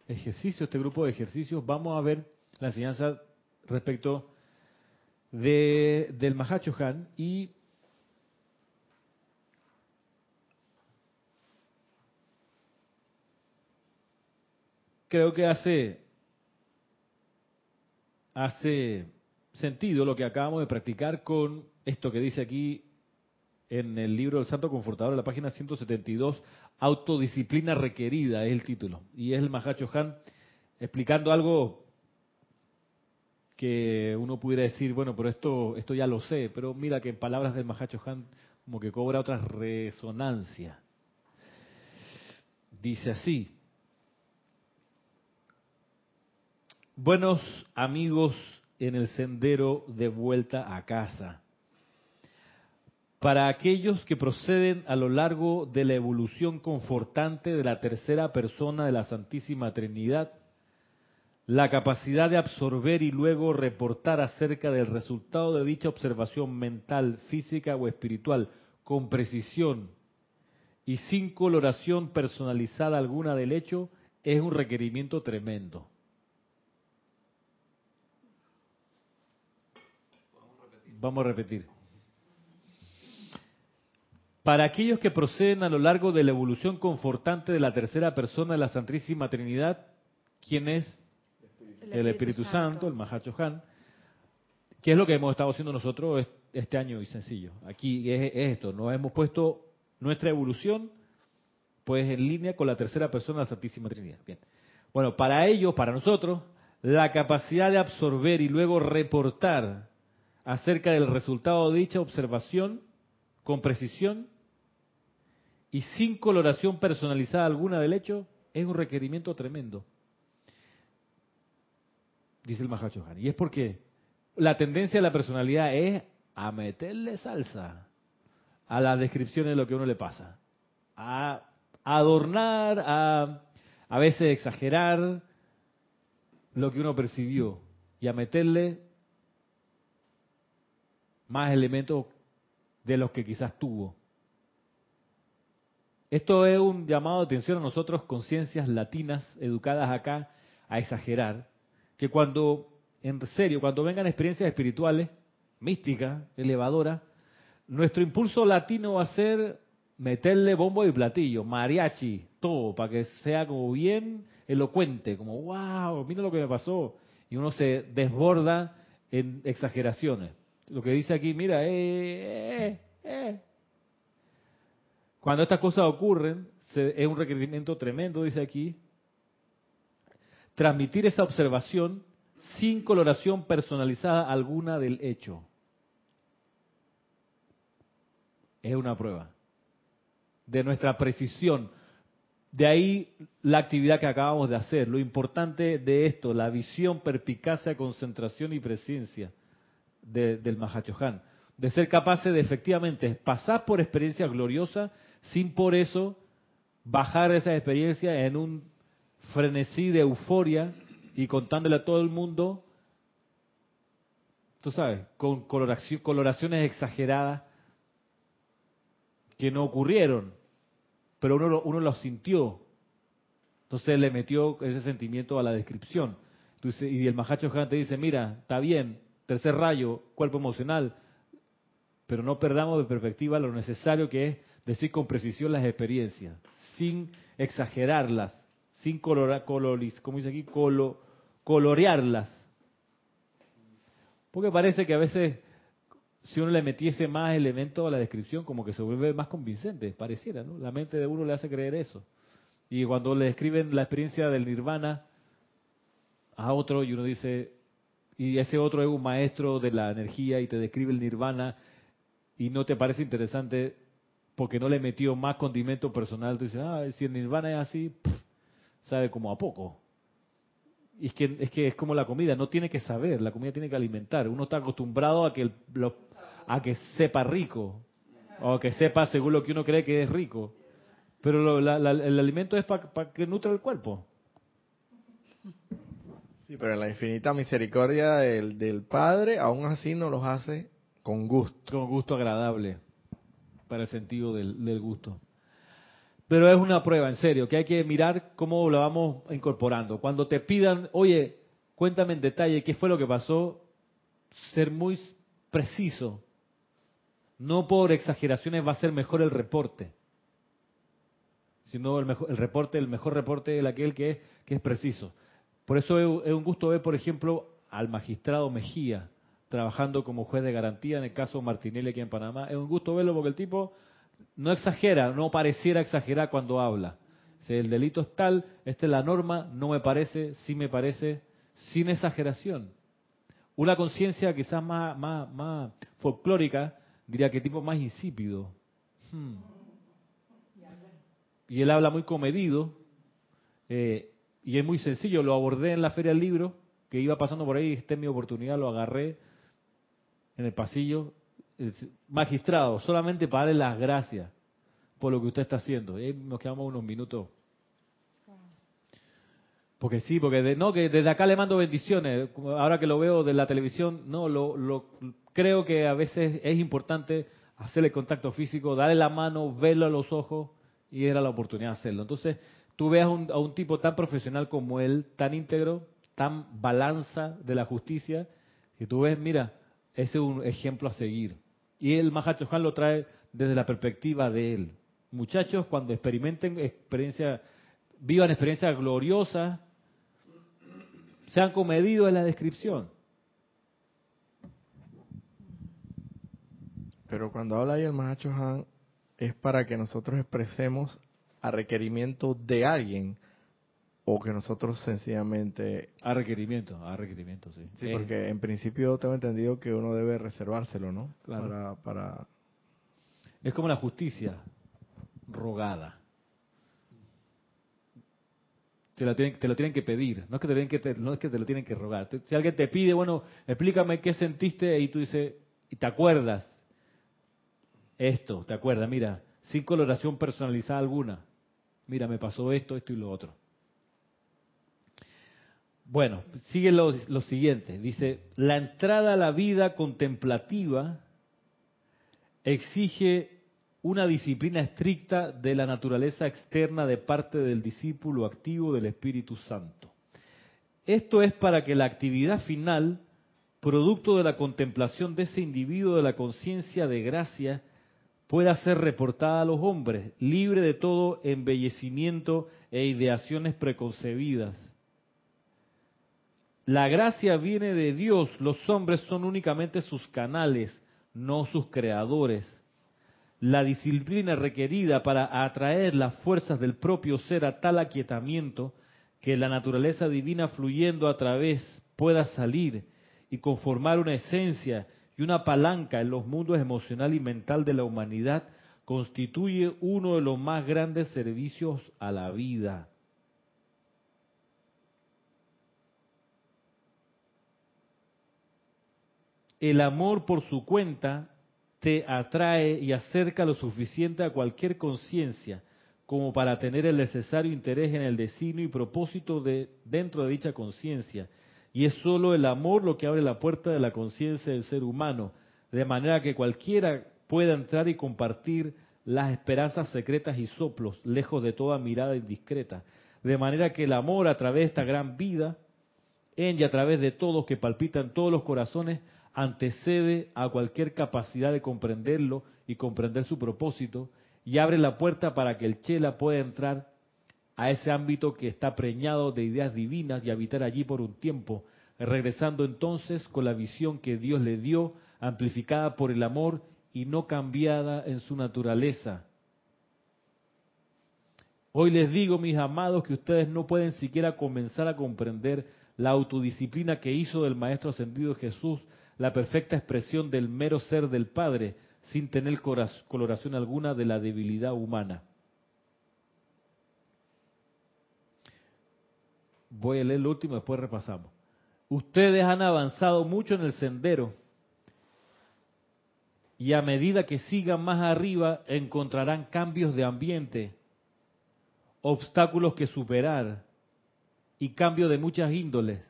ejercicio, este grupo de ejercicios, vamos a ver la enseñanza respecto de, del Mahachohan y creo que hace, hace sentido lo que acabamos de practicar con esto que dice aquí en el libro del Santo Confortador, la página 172, Autodisciplina requerida es el título. Y es el Mahacho Han explicando algo que uno pudiera decir, bueno, pero esto, esto ya lo sé, pero mira que en palabras del Mahacho Han como que cobra otra resonancia. Dice así, buenos amigos en el sendero de vuelta a casa. Para aquellos que proceden a lo largo de la evolución confortante de la tercera persona de la Santísima Trinidad, la capacidad de absorber y luego reportar acerca del resultado de dicha observación mental, física o espiritual con precisión y sin coloración personalizada alguna del hecho es un requerimiento tremendo. Vamos a repetir. Para aquellos que proceden a lo largo de la evolución confortante de la tercera persona de la Santísima Trinidad, ¿quién es? el Espíritu, Santo, el Mahacho Han, que es lo que hemos estado haciendo nosotros este año y sencillo. Aquí es, esto, nos hemos puesto nuestra evolución pues en línea con la tercera persona de la Santísima Trinidad. Bien. Bueno, para ellos, para nosotros, la capacidad de absorber y luego reportar acerca del resultado de dicha observación con precisión y sin coloración personalizada alguna del hecho es un requerimiento tremendo dice el Mahachohan. Y es porque la tendencia de la personalidad es a meterle salsa a las descripciones de lo que a uno le pasa. A adornar, a a veces exagerar lo que uno percibió y a meterle más elementos de los que quizás tuvo. Esto es un llamado de atención a nosotros, conciencias latinas, educadas acá, a exagerar que cuando, en serio, cuando vengan experiencias espirituales, místicas, elevadoras, nuestro impulso latino va a ser meterle bombo y platillo, mariachi, todo, para que sea como bien elocuente, como, wow, mira lo que me pasó. Y uno se desborda en exageraciones. Lo que dice aquí, mira, eh, eh, eh. Cuando estas cosas ocurren, es un requerimiento tremendo, dice aquí, transmitir esa observación sin coloración personalizada alguna del hecho. Es una prueba de nuestra precisión. De ahí la actividad que acabamos de hacer. Lo importante de esto, la visión, perpicacia, concentración y presencia del Mahachohan. De ser capaces de efectivamente pasar por experiencias gloriosas sin por eso bajar esa experiencia en un frenesí de euforia y contándole a todo el mundo, tú sabes, con coloraciones exageradas que no ocurrieron, pero uno, uno lo sintió. Entonces le metió ese sentimiento a la descripción. y el Mahacho te dice, mira, está bien, tercer rayo, cuerpo emocional, pero no perdamos de perspectiva lo necesario que es decir con precisión las experiencias, sin exagerarlas, sin coloris, como dice aquí, colo, colorearlas. Porque parece que a veces si uno le metiese más elementos a la descripción, como que se vuelve más convincente, pareciera, ¿no? La mente de uno le hace creer eso. Y cuando le describen la experiencia del nirvana a otro y uno dice, y ese otro es un maestro de la energía y te describe el nirvana y no te parece interesante porque no le metió más condimento personal, tú dices, ah, si el nirvana es así, sabe como a poco. Y es que, es que es como la comida, no tiene que saber, la comida tiene que alimentar. Uno está acostumbrado a que, a que sepa rico, o que sepa según lo que uno cree que es rico. Pero el alimento es para que nutra el cuerpo. Sí, pero en la infinita misericordia del, del Padre, aún así nos los hace con gusto. Con gusto agradable, para el sentido del, del gusto. Pero es una prueba, en serio, que hay que mirar cómo lo vamos incorporando. Cuando te pidan, oye, cuéntame en detalle qué fue lo que pasó, ser muy preciso. No por exageraciones va a ser mejor el reporte, sino el, mejor, el reporte, el mejor reporte es aquel que es, que es preciso. Por eso es, un gusto ver, por ejemplo, al magistrado Mejía trabajando como juez de garantía en el caso Martinelli aquí en Panamá. Es un gusto verlo porque el tipo no exagera, no pareciera exagerar cuando habla. Si el delito es tal, esta es la norma, no me parece, sí me parece, sin exageración. Una conciencia quizás más, folclórica, diría que tipo más insípido. Hmm. Y él habla muy comedido, eh, y es muy sencillo, lo abordé en la Feria del Libro, que iba pasando por ahí, esta es mi oportunidad, lo agarré en el pasillo, magistrado, solamente para darle las gracias por lo que usted está haciendo. Y nos quedamos unos minutos. Porque sí, porque no, que desde acá le mando bendiciones. Ahora que lo veo de la televisión, no, lo, lo creo que a veces es importante hacerle contacto físico, darle la mano, verlo a los ojos, y era la oportunidad de hacerlo. Entonces, tú veas a un tipo tan profesional como él, tan íntegro, tan balanza de la justicia, que tú ves, mira, ese es un ejemplo a seguir. Y el Mahachohan lo trae desde la perspectiva de él. Muchachos, cuando experimenten experiencia, vivan experiencias gloriosas, sean comedidos en la descripción. Pero cuando habla ahí el Mahachohan, es para que nosotros expresemos a requerimiento de alguien o que nosotros sencillamente... A requerimiento, a requerimiento, sí. Sí, porque en principio tengo entendido que uno debe reservárselo, ¿no? Claro. Para, Es como la justicia rogada. Te lo, tienen, te lo tienen que pedir, no es que te, tienen que no es que te lo tienen que rogar. Si alguien te pide, bueno, explícame qué sentiste y tú dices, y te acuerdas, esto, te acuerdas, mira, sin coloración personalizada alguna, mira, me pasó esto, esto y lo otro. Bueno, sigue lo, siguiente. Dice, la entrada a la vida contemplativa exige una disciplina estricta de la naturaleza externa de parte del discípulo activo del Espíritu Santo. Esto es para que la actividad final, producto de la contemplación de ese individuo de la conciencia de gracia, pueda ser reportada a los hombres, libre de todo embellecimiento e ideaciones preconcebidas la gracia viene de Dios, los hombres son únicamente sus canales, no sus creadores. La disciplina requerida para atraer las fuerzas del propio ser a tal aquietamiento que la naturaleza divina fluyendo a través pueda salir y conformar una esencia y una palanca en los mundos emocional y mental de la humanidad constituye uno de los más grandes servicios a la vida. el amor por su cuenta te atrae y acerca lo suficiente a cualquier conciencia como para tener el necesario interés en el destino y propósito de dentro de dicha conciencia. Y es solo el amor lo que abre la puerta de la conciencia del ser humano, de manera que cualquiera pueda entrar y compartir las esperanzas secretas y soplos, lejos de toda mirada indiscreta. De manera que el amor a través de esta gran vida, en y a través de todos que palpitan todos los corazones, antecede a cualquier capacidad de comprenderlo y comprender su propósito y abre la puerta para que el Chela pueda entrar a ese ámbito que está preñado de ideas divinas y habitar allí por un tiempo, regresando entonces con la visión que Dios le dio, amplificada por el amor y no cambiada en su naturaleza. Hoy les digo, mis amados, que ustedes no pueden siquiera comenzar a comprender la autodisciplina que hizo del Maestro Ascendido Jesús la perfecta expresión del mero ser del Padre, sin tener coloración alguna de la debilidad humana. Voy a leer lo último, después repasamos. Ustedes han avanzado mucho en el sendero y a medida que sigan más arriba encontrarán cambios de ambiente, obstáculos que superar y cambios de muchas índoles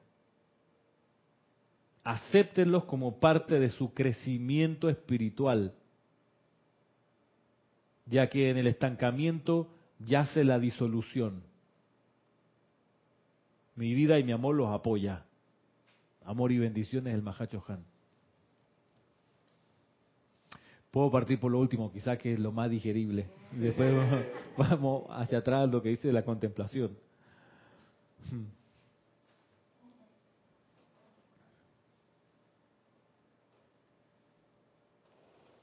acéptenlos como parte de su crecimiento espiritual, ya que en el estancamiento yace la disolución. Mi vida y mi amor los apoya. Amor y bendiciones el Mahacho Han. Puedo partir por lo último, quizás que es lo más digerible. Después vamos hacia atrás lo que dice la contemplación.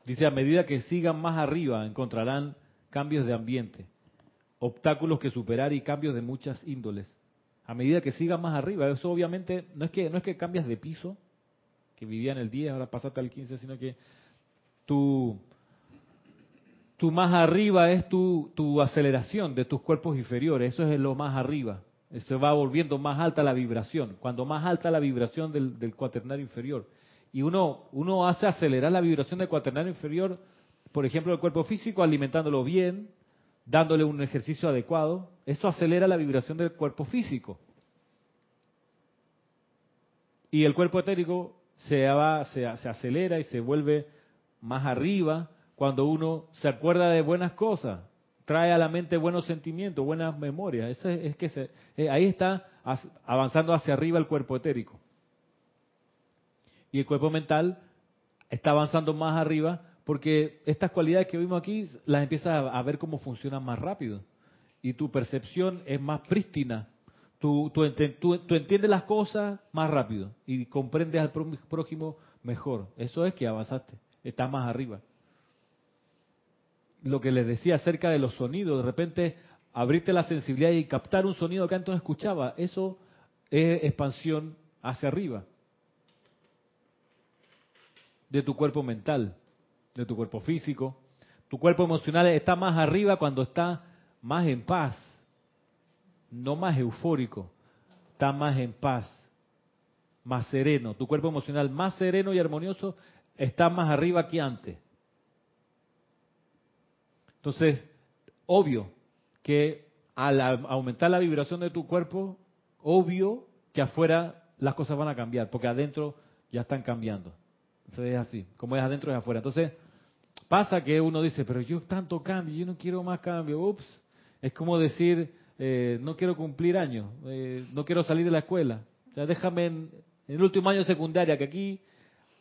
Dice, a medida que sigan más arriba, encontrarán cambios de ambiente, obstáculos que superar y cambios de muchas índoles. A medida que sigan más arriba, eso obviamente no es que no es que cambias de piso, que vivía en el 10, ahora pasaste al 15, sino que tu, tu más arriba es tu, tu aceleración de tus cuerpos inferiores, eso es lo más arriba. Se va volviendo más alta la vibración. Cuando más alta la vibración del, del cuaternario inferior. Y uno, uno hace acelerar la vibración del cuaternario inferior, por ejemplo, el cuerpo físico, alimentándolo bien, dándole un ejercicio adecuado. Eso acelera la vibración del cuerpo físico. Y el cuerpo etérico se, va, se, acelera y se vuelve más arriba cuando uno se acuerda de buenas cosas, trae a la mente buenos sentimientos, buenas memorias. Eso es, que se, eh, ahí está avanzando hacia arriba el cuerpo etérico. Y el cuerpo mental está avanzando más arriba porque estas cualidades que vimos aquí las empiezas a, ver cómo funcionan más rápido. Y tu percepción es más prístina. Tú, tú, entiendes las cosas más rápido y comprendes al prójimo mejor. Eso es que avanzaste, estás más arriba lo que les decía acerca de los sonidos, de repente abrirte la sensibilidad y captar un sonido que antes no escuchaba, eso es expansión hacia arriba de tu cuerpo mental, de tu cuerpo físico. Tu cuerpo emocional está más arriba cuando está más en paz, no más eufórico, está más en paz, más sereno. Tu cuerpo emocional más sereno y armonioso está más arriba que antes. Entonces, obvio que al aumentar la vibración de tu cuerpo, obvio que afuera las cosas van a cambiar, porque adentro ya están cambiando. Eso es así, como es adentro es afuera. Entonces, pasa que uno dice, pero yo tanto cambio, yo no quiero más cambio. Ups, es como decir, eh, no quiero cumplir años, eh, no quiero salir de la escuela. O sea, déjame en, en el último año de secundaria, que aquí,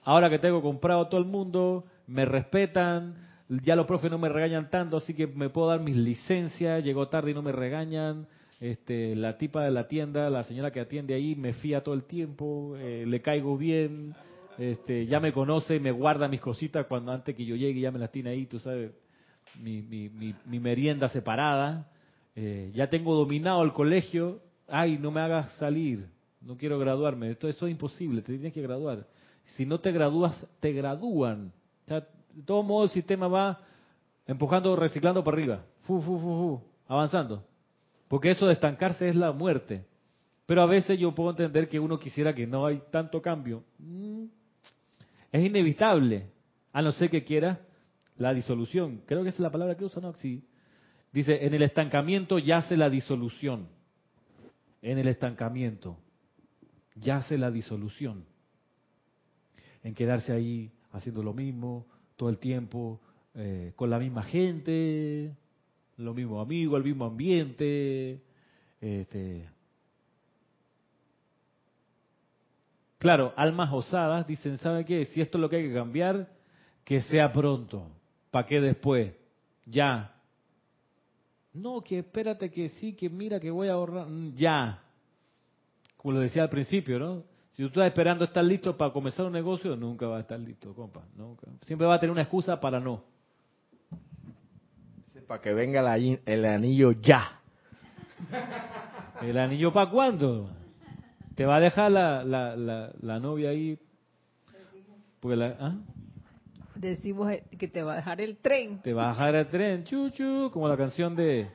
ahora que tengo comprado todo el mundo, me respetan, ya los profes no me regañan tanto, así que me puedo dar mis licencias, llego tarde y no me regañan. Este, la tipa de la tienda, la señora que atiende ahí, me fía todo el tiempo, eh, le caigo bien, este, ya me conoce, me guarda mis cositas cuando antes que yo llegue ya me las tiene ahí, tú sabes, mi, mi, mi, merienda separada. Eh, ya tengo dominado el colegio, ay, no me hagas salir, no quiero graduarme, esto eso es imposible, te tienes que graduar. Si no te gradúas, te gradúan. O de todo modo el sistema va empujando, reciclando para arriba, fu, fu, fu, avanzando. Porque eso de estancarse es la muerte. Pero a veces yo puedo entender que uno quisiera que no hay tanto cambio. Mm, es inevitable, a no ser que quiera la disolución. Creo que esa es la palabra que usa, ¿no? Sí. Dice, en el estancamiento yace la disolución. En el estancamiento yace la disolución. En quedarse ahí haciendo lo mismo, todo el tiempo eh, con la misma gente, los mismos amigos, el mismo ambiente. Este. Claro, almas osadas dicen, ¿sabe qué? Si esto es lo que hay que cambiar, que sea pronto. ¿Para qué después? Ya. No, que espérate que sí, que mira que voy a ahorrar. Mm, ya. Como lo decía al principio, ¿no? Si tú estás esperando estar listo para comenzar un negocio, nunca va a estar listo, compa. Nunca. Siempre va a tener una excusa para no. Para que venga el anillo ya. ¿El anillo para cuándo? ¿Te va a dejar la, la, la, novia ahí? Porque la, ¿ah? Decimos que te va a dejar el tren. Te va a dejar el tren, chuchu, como la canción de,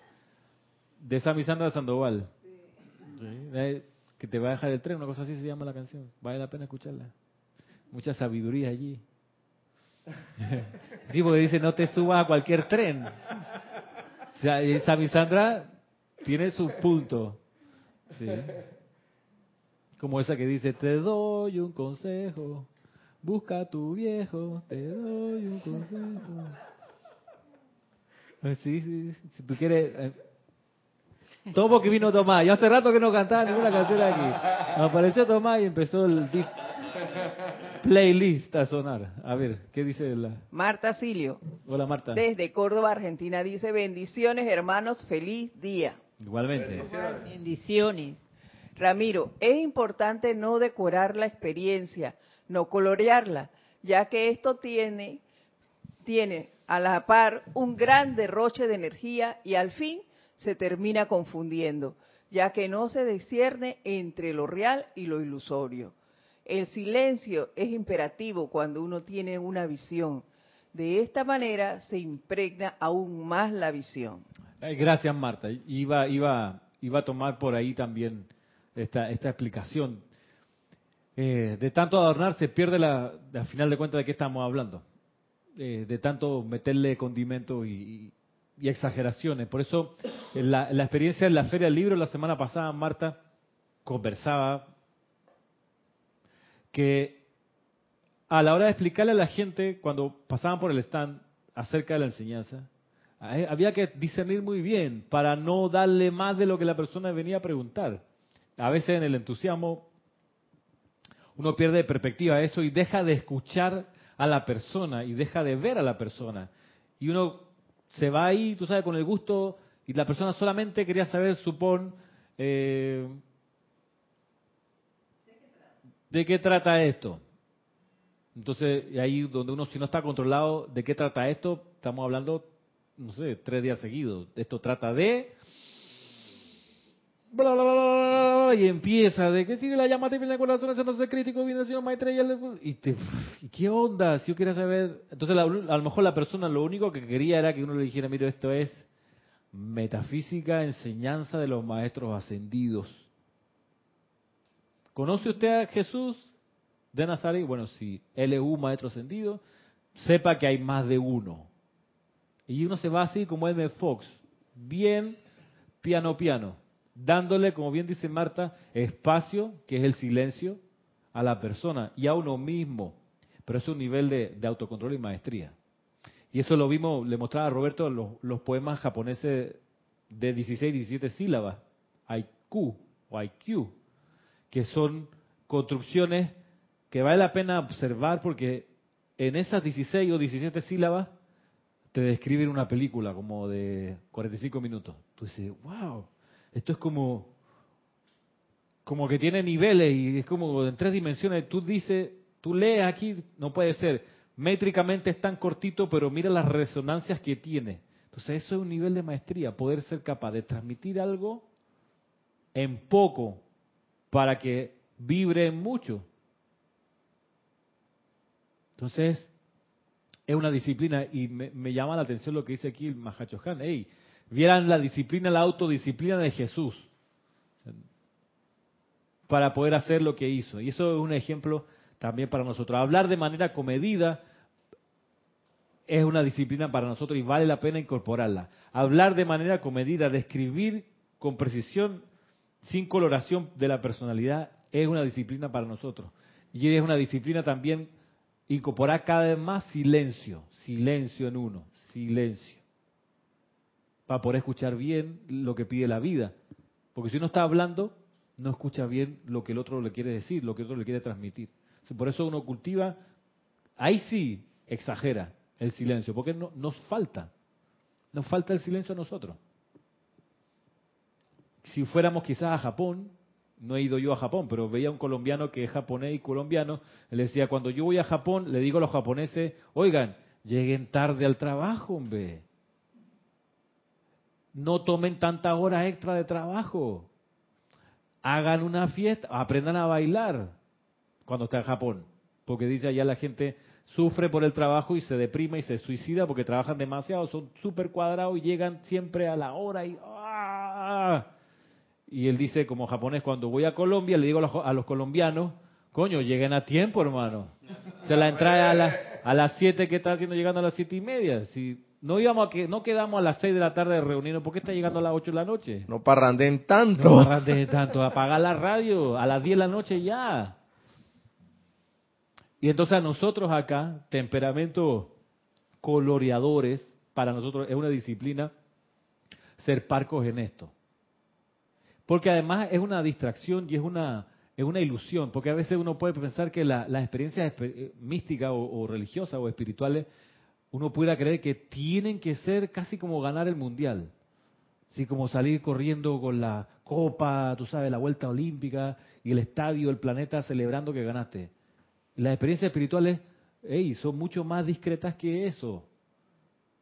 de Sammy Sandra Sandoval. Sí que te va a dejar el tren, una cosa así se llama la canción. Vale la pena escucharla. Mucha sabiduría allí. sí, porque dice, no te subas a cualquier tren. O sea, esa Sandra tiene su punto. ¿sí? Como esa que dice, te doy un consejo, busca a tu viejo, te doy un consejo. Sí, sí, si tú quieres, eh, todo que vino Tomás. Yo hace rato que no cantaba ninguna canción aquí. apareció Tomás y empezó el playlist a sonar. A ver, ¿qué dice la... Marta Silio. Hola Marta. Desde Córdoba, Argentina, dice bendiciones hermanos, feliz día. Igualmente. Bendiciones. Ramiro, es importante no decorar la experiencia, no colorearla, ya que esto tiene tiene a la par un gran derroche de energía y al fin se termina confundiendo, ya que no se discierne entre lo real y lo ilusorio. El silencio es imperativo cuando uno tiene una visión. De esta manera se impregna aún más la visión. Gracias, Marta. Iba, iba, iba a tomar por ahí también esta, esta explicación. Eh, de tanto adornar se pierde la, al final de cuentas de qué estamos hablando. Eh, de tanto meterle condimentos y, exageraciones. Por eso, en la, la, experiencia en la Feria del Libro la semana pasada, Marta conversaba que a la hora de explicarle a la gente, cuando pasaban por el stand acerca de la enseñanza, había que discernir muy bien para no darle más de lo que la persona venía a preguntar. A veces en el entusiasmo uno pierde perspectiva eso y deja de escuchar a la persona y deja de ver a la persona. Y uno se va ahí, tú sabes, con el gusto y la persona solamente quería saber, supón, eh, ¿de qué trata esto? Entonces, ahí donde uno, si no está controlado, ¿de qué trata esto? Estamos hablando, no sé, tres días seguidos. Esto trata de... Bla, bla, bla, y empieza de que sigue la llama viene el corazón, haciéndose crítico, viene el señor maestra y, te, y qué onda, si yo quiero saber. Entonces, a lo mejor la persona lo único que quería era que uno le dijera, mire, esto es metafísica, enseñanza de los maestros ascendidos. ¿Conoce usted a Jesús de Nazaret? Bueno, si él es un maestro ascendido, sepa que hay más de uno. Y uno se va así como M. Fox, bien piano piano, dándole, como bien dice Marta, espacio, que es el silencio, a la persona y a uno mismo. Pero es un nivel de, autocontrol y maestría. Y eso lo vimos, le mostraba a Roberto los, los poemas japoneses de 16, 17 sílabas, Haiku o Haiku, que son construcciones que vale la pena observar porque en esas 16 o 17 sílabas te describen una película como de 45 minutos. Tú dices, wow, esto es como, como que tiene niveles y es como en tres dimensiones. Tú dices, tú lees aquí, no puede ser, métricamente es tan cortito, pero mira las resonancias que tiene. Entonces eso es un nivel de maestría, poder ser capaz de transmitir algo en poco para que vibre mucho. Entonces, es una disciplina y me, llama la atención lo que dice aquí el Mahachohan. Hey, vieran la disciplina, la autodisciplina de Jesús para poder hacer lo que hizo. Y eso es un ejemplo también para nosotros. Hablar de manera comedida es una disciplina para nosotros y vale la pena incorporarla. Hablar de manera comedida, describir con precisión sin coloración de la personalidad es una disciplina para nosotros. Y es una disciplina también incorporar cada vez más silencio, silencio en uno, silencio. Para poder escuchar bien lo que pide la vida. Porque si uno está hablando, no escucha bien lo que el otro le quiere decir, lo que el otro le quiere transmitir. Por eso uno cultiva, ahí sí exagera el silencio, porque no, nos falta, nos falta el silencio a nosotros si fuéramos quizás a Japón, no he ido yo a Japón, pero veía un colombiano que es japonés y colombiano, le decía, cuando yo voy a Japón, le digo a los japoneses, oigan, lleguen tarde al trabajo, hombre. No tomen tantas horas extra de trabajo. Hagan una fiesta, aprendan a bailar cuando está en Japón. Porque dice allá la gente sufre por el trabajo y se deprime y se suicida porque trabajan demasiado, son súper cuadrados y llegan siempre a la hora y... ¡ah! Y él dice, como japonés, cuando voy a Colombia, le digo a los, colombianos, coño, lleguen a tiempo, hermano. Se la entrada a, las 7 que está haciendo llegando a las siete y media. Si no íbamos a que, no quedamos a las 6 de la tarde de reunirnos, ¿por qué está llegando a las 8 de la noche? No parranden tanto. No parranden tanto, apagar la radio a las 10 de la noche ya. Y entonces a nosotros acá, temperamento coloreadores, para nosotros es una disciplina ser parcos en esto. Porque además es una distracción y es una, es una ilusión, porque a veces uno puede pensar que las experiencias eh, místicas o, religiosas o espirituales, uno pudiera creer que tienen que ser casi como ganar el mundial. Así como salir corriendo con la copa, tú sabes, la vuelta olímpica y el estadio, el planeta celebrando que ganaste. Las experiencias espirituales, hey, son mucho más discretas que eso.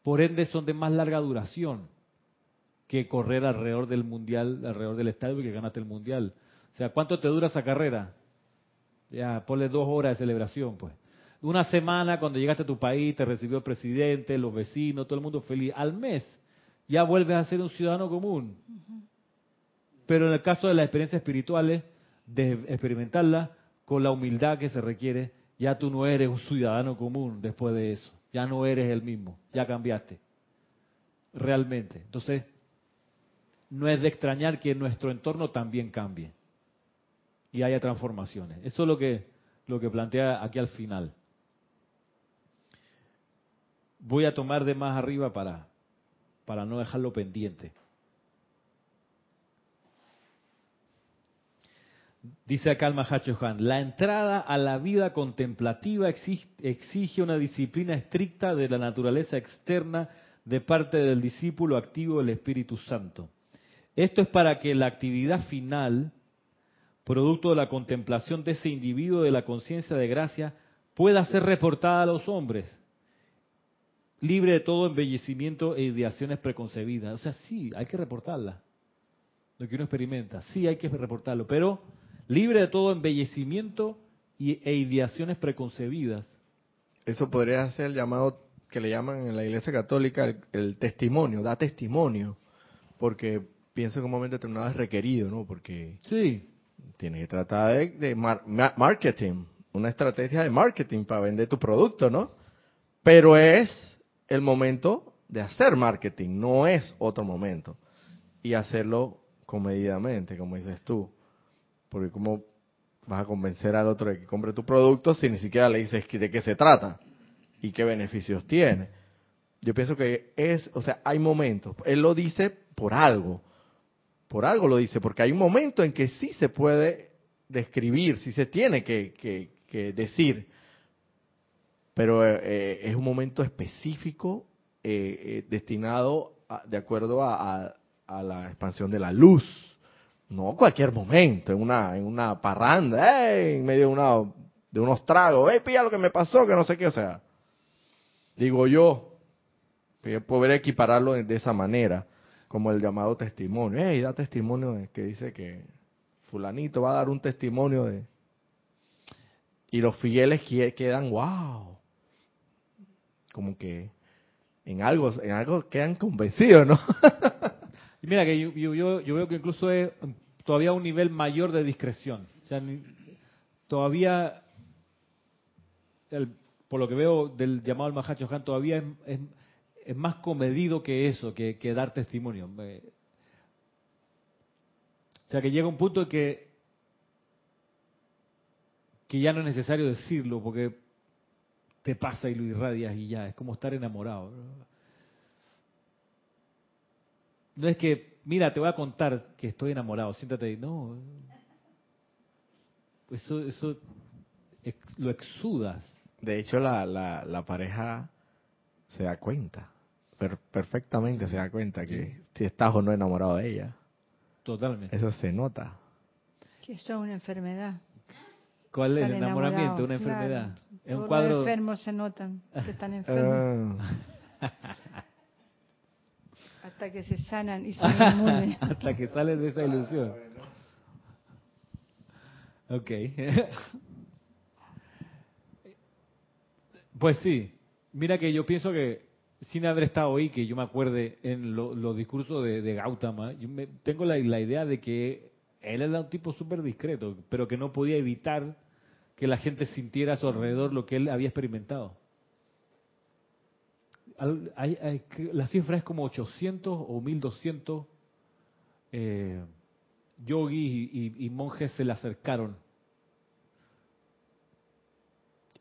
por ende son de más larga duración que correr alrededor del mundial, alrededor del estadio y que ganaste el mundial. O sea, ¿cuánto te dura esa carrera? Ya, ponle dos horas de celebración, pues. Una semana cuando llegaste a tu país, te recibió el presidente, los vecinos, todo el mundo feliz. Al mes ya vuelves a ser un ciudadano común. Pero en el caso de las experiencias espirituales, de experimentarlas con la humildad que se requiere, ya tú no eres un ciudadano común después de eso. Ya no eres el mismo, ya cambiaste. Realmente. Entonces, no es de extrañar que nuestro entorno también cambie y haya transformaciones. Eso es lo que, lo que plantea aquí al final. Voy a tomar de más arriba para, para no dejarlo pendiente. Dice acá el Mahacho Han, la entrada a la vida contemplativa exige una disciplina estricta de la naturaleza externa de parte del discípulo activo del Espíritu Santo. Esto es para que la actividad final, producto de la contemplación de ese individuo de la conciencia de gracia, pueda ser reportada a los hombres, libre de todo embellecimiento e ideaciones preconcebidas. O sea, sí, hay que reportarla. Lo que uno experimenta, sí hay que reportarlo, pero libre de todo embellecimiento e ideaciones preconcebidas. Eso podría ser el llamado que le llaman en la Iglesia Católica el, testimonio, da testimonio, porque pienso que un momento determinado es requerido, ¿no? Porque sí. tiene que tratar de, marketing, una estrategia de marketing para vender tu producto, ¿no? Pero es el momento de hacer marketing, no es otro momento. Y hacerlo comedidamente, como dices tú. Porque cómo vas a convencer al otro de que compre tu producto si ni siquiera le dices de qué se trata y qué beneficios tiene. Yo pienso que es, o sea, hay momentos. Él lo dice por algo. Por algo lo dice, porque hay un momento en que sí se puede describir, sí se tiene que, decir. Pero eh, es un momento específico eh, eh, destinado de acuerdo a la expansión de la luz no cualquier momento, en una, en una parranda, en medio de, una, de unos tragos, ¡eh, pilla lo que me pasó! Que no sé qué, o sea. Digo yo, poder equipararlo de esa manera, como el llamado testimonio. ¡Ey, da testimonio de que dice que fulanito va a dar un testimonio de... Y los fieles quedan, wow. Como que en algo, en algo quedan convencidos, ¿no? mira que yo, yo, yo, veo que incluso es todavía un nivel mayor de discreción. O sea, todavía, por lo que veo del llamado al Mahacho Han, todavía es, más comedido que eso, que, que dar testimonio. o sea, que llega un punto en que, que ya no es necesario decirlo, porque te pasa y lo irradias y ya, es como estar enamorado. No es que, mira, te voy a contar que estoy enamorado, siéntate ahí. No. Eso, eso lo exudas. De hecho, la, la, la pareja se da cuenta, perfectamente se da cuenta que si estás o no enamorado de ella. Totalmente. Eso se nota. Que eso es una enfermedad. ¿Cuál es el enamoramiento? Una enfermedad. Es un cuadro... Los enfermos se notan que están enfermos. Ah. Hasta que se sanan y se inmunes. Hasta que salen de esa ilusión. Ok. pues sí. Mira que yo pienso que sin haber estado ahí, que yo me acuerde en los discursos de, Gautama, yo tengo la, la, idea de que él era un tipo súper discreto, pero que no podía evitar que la gente sintiera a su alrededor lo que él había experimentado la cifra es como 800 o 1200 eh, yogis y, monjes se le acercaron.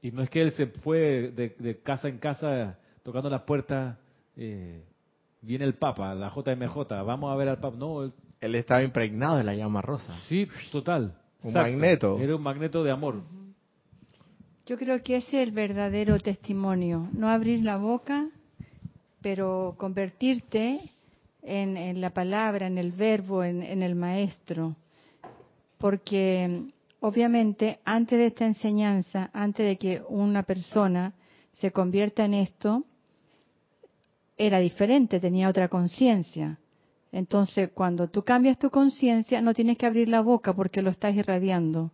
Y no es que él se fue de, casa en casa tocando las puertas, eh, viene el Papa, la JMJ, vamos a ver al Papa. No, él, estaba impregnado de la llama rosa. Sí, total. Un magneto. Era un magneto de amor. Yo creo que ese es el verdadero testimonio, no abrir la boca pero convertirte en, la palabra, en el verbo, en, en el maestro. Porque obviamente antes de esta enseñanza, antes de que una persona se convierta en esto, era diferente, tenía otra conciencia. Entonces, cuando tú cambias tu conciencia, no tienes que abrir la boca porque lo estás irradiando.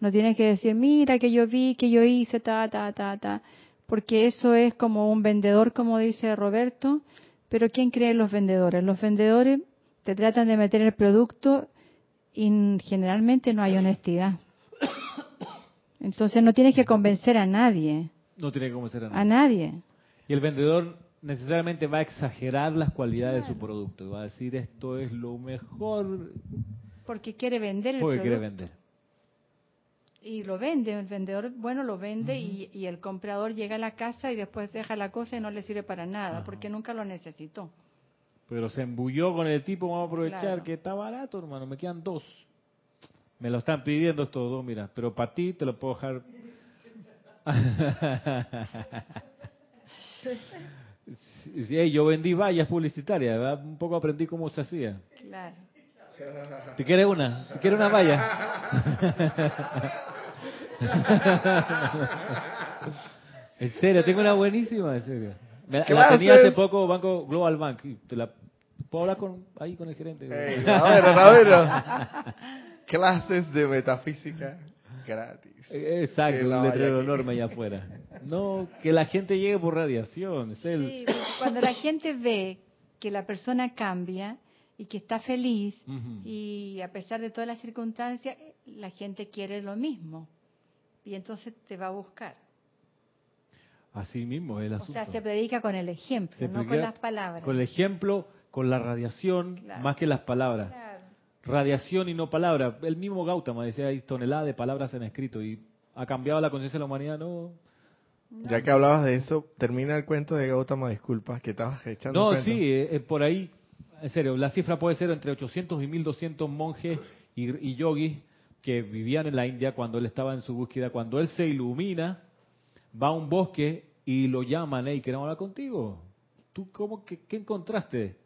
No tienes que decir, mira que yo vi, que yo hice, ta, ta, ta, ta. Porque eso es como un vendedor, como dice Roberto. Pero ¿quién cree en los vendedores? Los vendedores te tratan de meter el producto y generalmente no hay honestidad. Entonces no tienes que convencer a nadie. No tiene que convencer a nadie. A nadie. Y el vendedor necesariamente va a exagerar las cualidades de su producto. Va a decir esto es lo mejor. Porque quiere vender el Porque quiere vender. Y lo vende, el vendedor, bueno, lo vende y, el comprador llega a la casa y después deja la cosa y no le sirve para nada, porque nunca lo necesitó. Pero se embulló con el tipo, vamos a aprovechar que está barato, hermano, me quedan dos. Me lo están pidiendo estos dos, mira, pero para ti te lo puedo dejar. Sí, yo vendí vallas publicitarias, un poco aprendí cómo se hacía. Claro. ¿Te quieres una? ¿Te quieres una valla? en serio, tengo una buenísima, en serio. la tenía hace poco Banco Global Bank. Te la, ¿Puedo hablar con, ahí con el gerente? a ver, a Clases de metafísica gratis. Eh, exacto, un letrero enorme allá afuera. No, que la gente llegue por radiación. Sí, cuando la gente ve que la persona cambia y que está feliz y a pesar de todas las circunstancias, la gente quiere lo mismo. Y entonces te va a buscar. Así mismo es el asunto. O sea, se predica con el ejemplo, no con las palabras. Con el ejemplo, con la radiación, más que las palabras radiación y no palabra. El mismo Gautama decía, hay toneladas de palabras en escrito y ha cambiado la conciencia de la humanidad, no. Ya que hablabas de eso, termina el cuento de Gautama, disculpas, que estabas echando. No, sí, eh, eh, por ahí, en serio, la cifra puede ser entre 800 y 1200 monjes y, y yogis que vivían en la India cuando él estaba en su búsqueda. Cuando él se ilumina, va a un bosque y lo llaman, y queremos hablar contigo. ¿Tú cómo, qué, qué encontraste?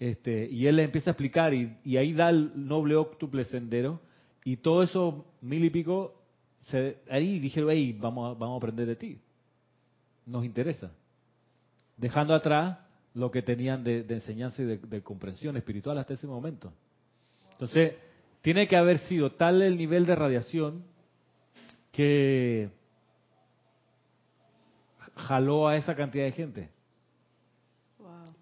Este, y él le empieza a explicar y, ahí da el noble octuple sendero y todo eso mil y pico, se, ahí dijeron, hey, vamos a, vamos a aprender de ti, nos interesa. Dejando atrás lo que tenían de, enseñanza y de, comprensión espiritual hasta ese momento. Entonces, tiene que haber sido tal el nivel de radiación que jaló a esa cantidad de gente.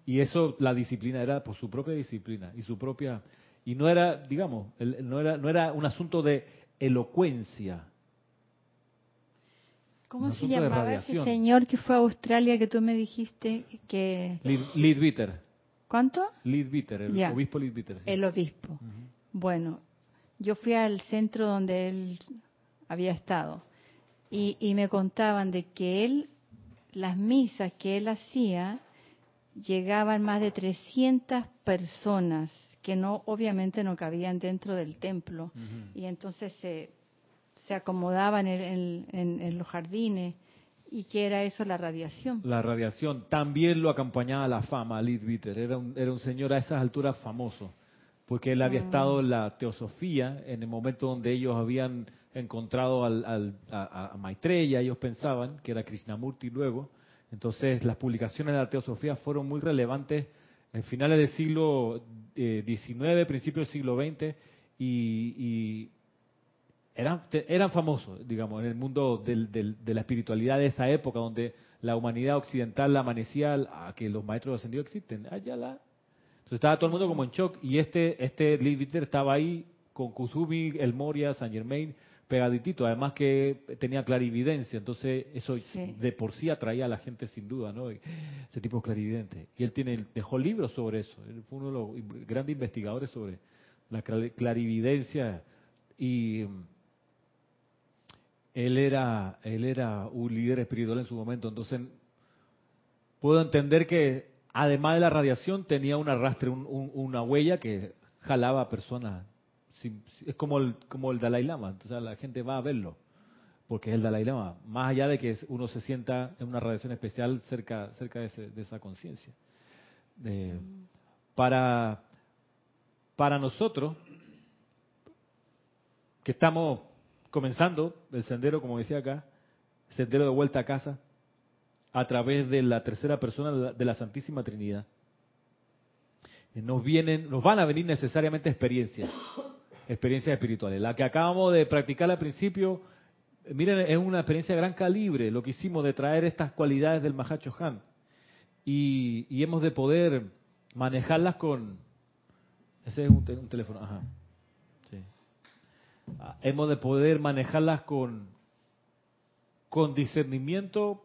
Y eso, la disciplina era por su propia disciplina y su propia... Y no era, digamos, no era, no era un asunto de elocuencia. ¿Cómo se llamaba ese señor que fue a Australia que tú me dijiste que... Leadbeater. ¿Cuánto? Leadbeater, el obispo Leadbeater. El obispo. Bueno, yo fui al centro donde él había estado y, y me contaban de que él, las misas que él hacía, llegaban más de 300 personas que no obviamente no cabían dentro del templo. Y entonces se, se acomodaban en, en, los jardines. Y que era eso la radiación. La radiación. También lo acompañaba la fama, Lidviter, era un, era un señor a esas alturas famoso, porque él había ah. estado en la teosofía en el momento donde ellos habían encontrado al, al, a, a Maitreya, ellos pensaban que era Krishnamurti luego, entonces, las publicaciones de la teosofía fueron muy relevantes en finales del siglo XIX, eh, principios del siglo XX, y, eran, famosos, digamos, en el mundo de la espiritualidad de esa época, donde la humanidad occidental amanecía a que los maestros ascendidos existen. Allá la. Entonces estaba todo el mundo como en shock, y este, este Lee estaba ahí con Kusumi, El Moria, Saint Germain, pegaditito, además que tenía clarividencia, entonces eso de por sí atraía a la gente sin duda, ¿no? Ese tipo de clarividente. Y él tiene, dejó libros sobre eso, él fue uno de los grandes investigadores sobre la clarividencia y mm, él era, él era un líder espiritual en su momento, entonces puedo entender que además de la radiación tenía un arrastre, una huella que jalaba a personas es como el, Dalai Lama, entonces la gente va a verlo, porque es el Dalai Lama, más allá de que uno se sienta en una radiación especial cerca, cerca de, esa conciencia. para, para nosotros, que estamos comenzando el sendero, como decía acá, sendero de vuelta a casa, a través de la tercera persona de la Santísima Trinidad. Nos vienen, nos van a venir necesariamente experiencias, experiencias espirituales. La que acabamos de practicar al principio, miren, es una experiencia de gran calibre, lo que hicimos de traer estas cualidades del Mahacho Han. Y, y hemos de poder manejarlas con... Ese es un, un teléfono, ajá. Sí. Ah, hemos de poder manejarlas con, con discernimiento,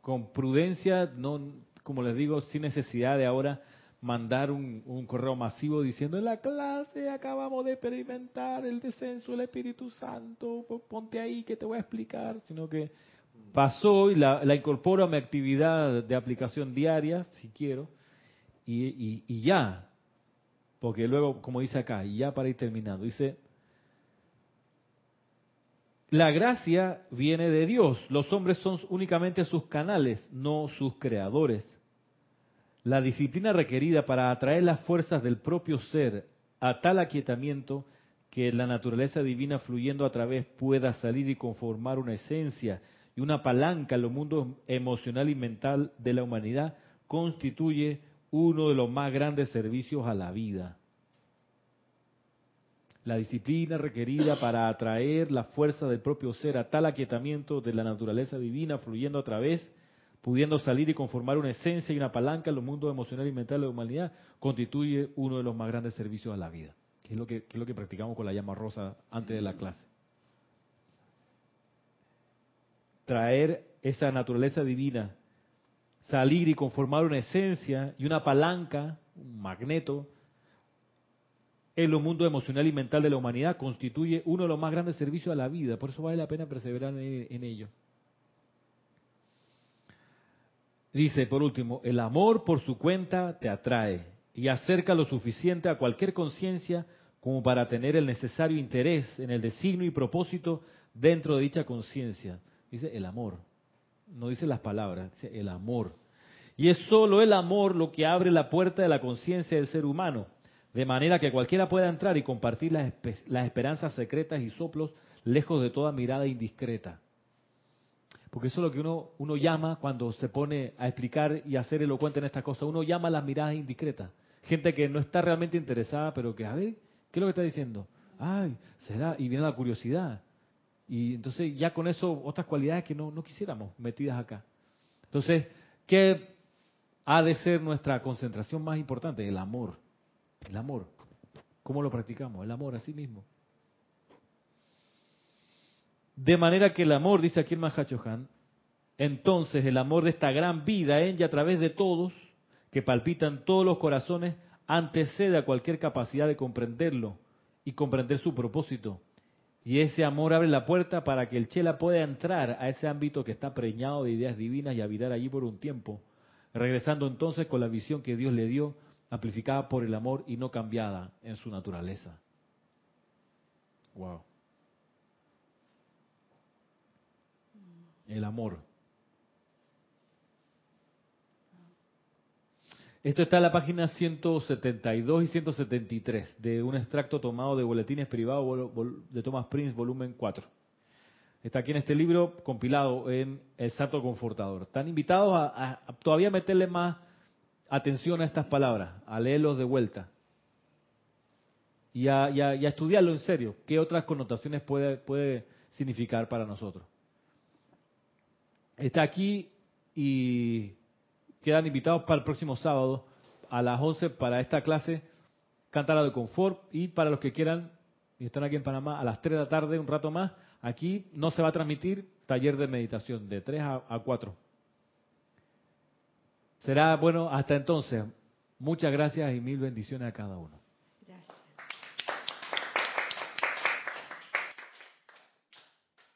con prudencia, no, como les digo, sin necesidad de ahora mandar un, un, correo masivo diciendo en la clase acabamos de experimentar el descenso del Espíritu Santo, ponte ahí que te voy a explicar, sino que pasó y la, la incorporo a mi actividad de aplicación diaria, si quiero, y, y, ya, porque luego, como dice acá, y ya para ir terminando, dice, la gracia viene de Dios. Los hombres son únicamente sus canales, no sus creadores. La disciplina requerida para atraer las fuerzas del propio ser a tal aquietamiento que la naturaleza divina fluyendo a través pueda salir y conformar una esencia y una palanca en los mundos emocional y mental de la humanidad constituye uno de los más grandes servicios a la vida. La disciplina requerida para atraer la fuerza del propio ser a tal aquietamiento de la naturaleza divina fluyendo a través, pudiendo salir y conformar una esencia y una palanca en los mundos emocional y mental de la humanidad, constituye uno de los más grandes servicios a la vida, que es lo que, es lo que practicamos con la llama rosa antes de la clase. Traer esa naturaleza divina, salir y conformar una esencia y una palanca, un magneto, en los mundos emocional y mental de la humanidad constituye uno de los más grandes servicios a la vida. Por eso vale la pena perseverar en, en ello. Dice, por último, el amor por su cuenta te atrae y acerca lo suficiente a cualquier conciencia como para tener el necesario interés en el designio y propósito dentro de dicha conciencia. Dice el amor, no dice las palabras, dice el amor. Y es solo el amor lo que abre la puerta de la conciencia del ser humano de manera que cualquiera pueda entrar y compartir las, las, esperanzas secretas y soplos lejos de toda mirada indiscreta. Porque eso es lo que uno, uno llama cuando se pone a explicar y a hacer elocuente en estas cosas. Uno llama las miradas indiscretas. Gente que no está realmente interesada, pero que, a ver, ¿qué es lo que está diciendo? Ay, será, y viene la curiosidad. Y entonces ya con eso, otras cualidades que no, no quisiéramos metidas acá. Entonces, ¿qué ha de ser nuestra concentración más importante? El amor. El amor. ¿Cómo lo practicamos? El amor a sí mismo. De manera que el amor, dice aquí el Mahachohan, entonces el amor de esta gran vida en y a través de todos, que palpitan todos los corazones, antecede a cualquier capacidad de comprenderlo y comprender su propósito. Y ese amor abre la puerta para que el Chela pueda entrar a ese ámbito que está preñado de ideas divinas y habitar allí por un tiempo, regresando entonces con la visión que Dios le dio amplificada por el amor y no cambiada en su naturaleza. Wow. El amor. Esto está en la página 172 y 173 de un extracto tomado de Boletines Privados de Thomas Prince, volumen 4. Está aquí en este libro compilado en El Santo Confortador. Están invitados a, a todavía meterle más atención a estas palabras, a leerlos de vuelta y a, estudiarlo en serio. ¿Qué otras connotaciones puede, puede significar para nosotros? Está aquí y quedan invitados para el próximo sábado a las 11 para esta clase Cántara de Confort y para los que quieran y están aquí en Panamá a las 3 de la tarde, un rato más, aquí no se va a transmitir taller de meditación de 3 a, a 4. Será bueno hasta entonces. Muchas gracias y mil bendiciones a cada uno.